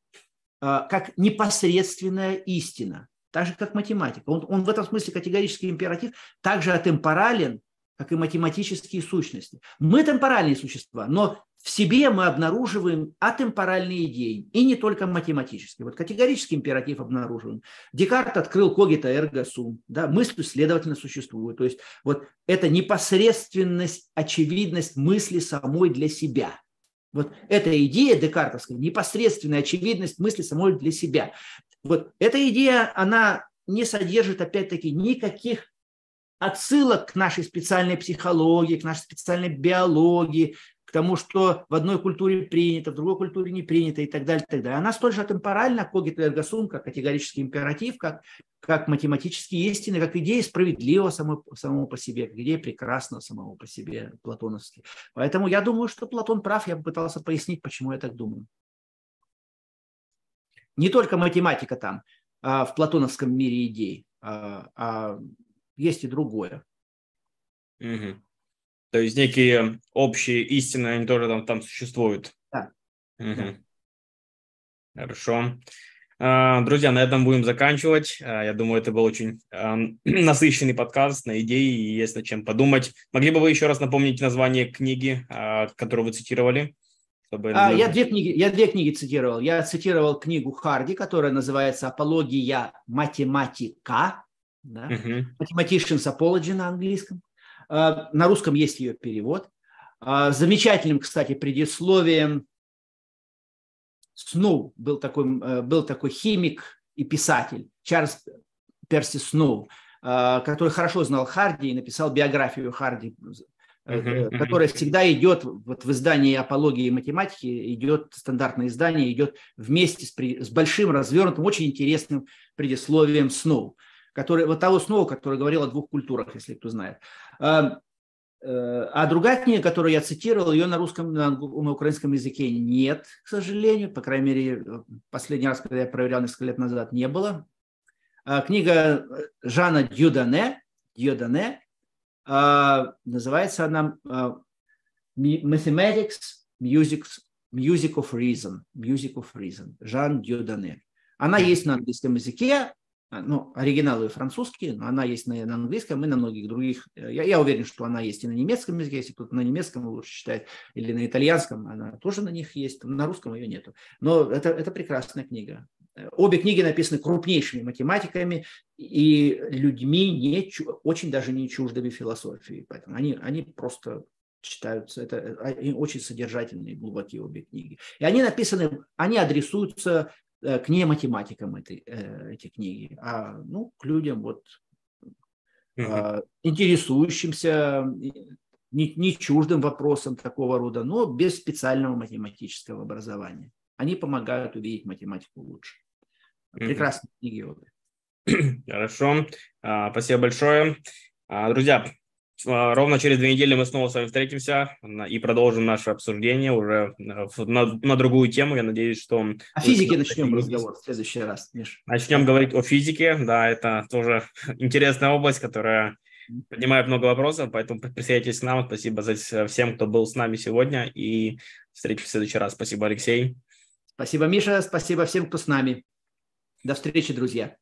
Speaker 2: как непосредственная истина, так же, как математика. Он, он в этом смысле категорический императив также атемпорален, как и математические сущности. Мы темпоральные существа, но в себе мы обнаруживаем атемпоральные идеи, и не только математические. Вот категорический императив обнаруживаем. Декарт открыл когита эрго сум, да, мысль, следовательно, существует. То есть вот это непосредственность, очевидность мысли самой для себя. Вот эта идея декартовская, непосредственная очевидность мысли самой для себя. Вот эта идея, она не содержит, опять-таки, никаких отсылок к нашей специальной психологии, к нашей специальной биологии, к тому, что в одной культуре принято, в другой культуре не принято и так далее. И так далее. Она столь же темпоральна, когит эргосум, как категорический императив, как, как математические истины, как идея справедливого само, самого по себе, как идея прекрасного самого по себе, платоновский. Поэтому я думаю, что Платон прав, я пытался пояснить, почему я так думаю. Не только математика там, а в платоновском мире идей, а, а есть и другое.
Speaker 1: Угу. То есть некие общие истины, они тоже там, там существуют.
Speaker 2: Да.
Speaker 1: Угу. Хорошо. А, друзья, на этом будем заканчивать. А, я думаю, это был очень а, насыщенный подкаст на идеи, и есть над чем подумать. Могли бы вы еще раз напомнить название книги, которую вы цитировали?
Speaker 2: Чтобы... А, я, две книги, я две книги цитировал. Я цитировал книгу Харди, которая называется «Апология математика», да? uh «Mathematician's Apology» на английском. А, на русском есть ее перевод. А, замечательным, кстати, предисловием Сноу был такой, э, был такой химик и писатель Чарльз Перси Сноу, который хорошо знал Харди и написал биографию Харди, uh-huh, которая всегда идет вот в издании апологии математики, идет стандартное издание, идет вместе с, с большим развернутым, очень интересным предисловием Сноу который, вот того снова, который говорил о двух культурах, если кто знает. А, э, а другая книга, которую я цитировал, ее на русском, на, на украинском языке нет, к сожалению. По крайней мере, последний раз, когда я проверял несколько лет назад, не было. А, книга Жана Дюдане, Дюдане называется она Mathematics, Music, Music of Reason. Music of Reason. Жан Дюдане. Она есть на английском языке, ну, оригиналы французские, но она есть на, на английском и на многих других. Э, я, я уверен, что она есть и на немецком языке, если кто-то на немецком лучше читает, или на итальянском, она тоже на них есть, на русском ее нету. Но это, это прекрасная книга. Э, обе книги написаны крупнейшими математиками и людьми, не, очень даже не чуждыми философии. Поэтому они, они просто читаются, это э, они очень содержательные, глубокие обе книги. И они написаны, они адресуются к не математикам этой, э, эти книги, а ну, к людям вот uh интересующимся не, не чуждым вопросом такого рода, но без специального математического образования. Они помогают увидеть математику лучше. Прекрасные uh книги
Speaker 1: обе. Хорошо, а, спасибо большое. А, друзья, ровно через две недели мы снова с вами встретимся и продолжим наше обсуждение уже на, на другую тему. Я надеюсь, что...
Speaker 2: О физике начнем разговор в следующий раз, Миш.
Speaker 1: Начнем говорить о физике. Да, это тоже интересная область, которая поднимает много вопросов, поэтому присоединяйтесь к нам. Спасибо за всем, кто был с нами сегодня, и встретимся в следующий раз. Спасибо, Алексей.
Speaker 2: Спасибо, Миша. Спасибо всем, кто с нами. До встречи, друзья.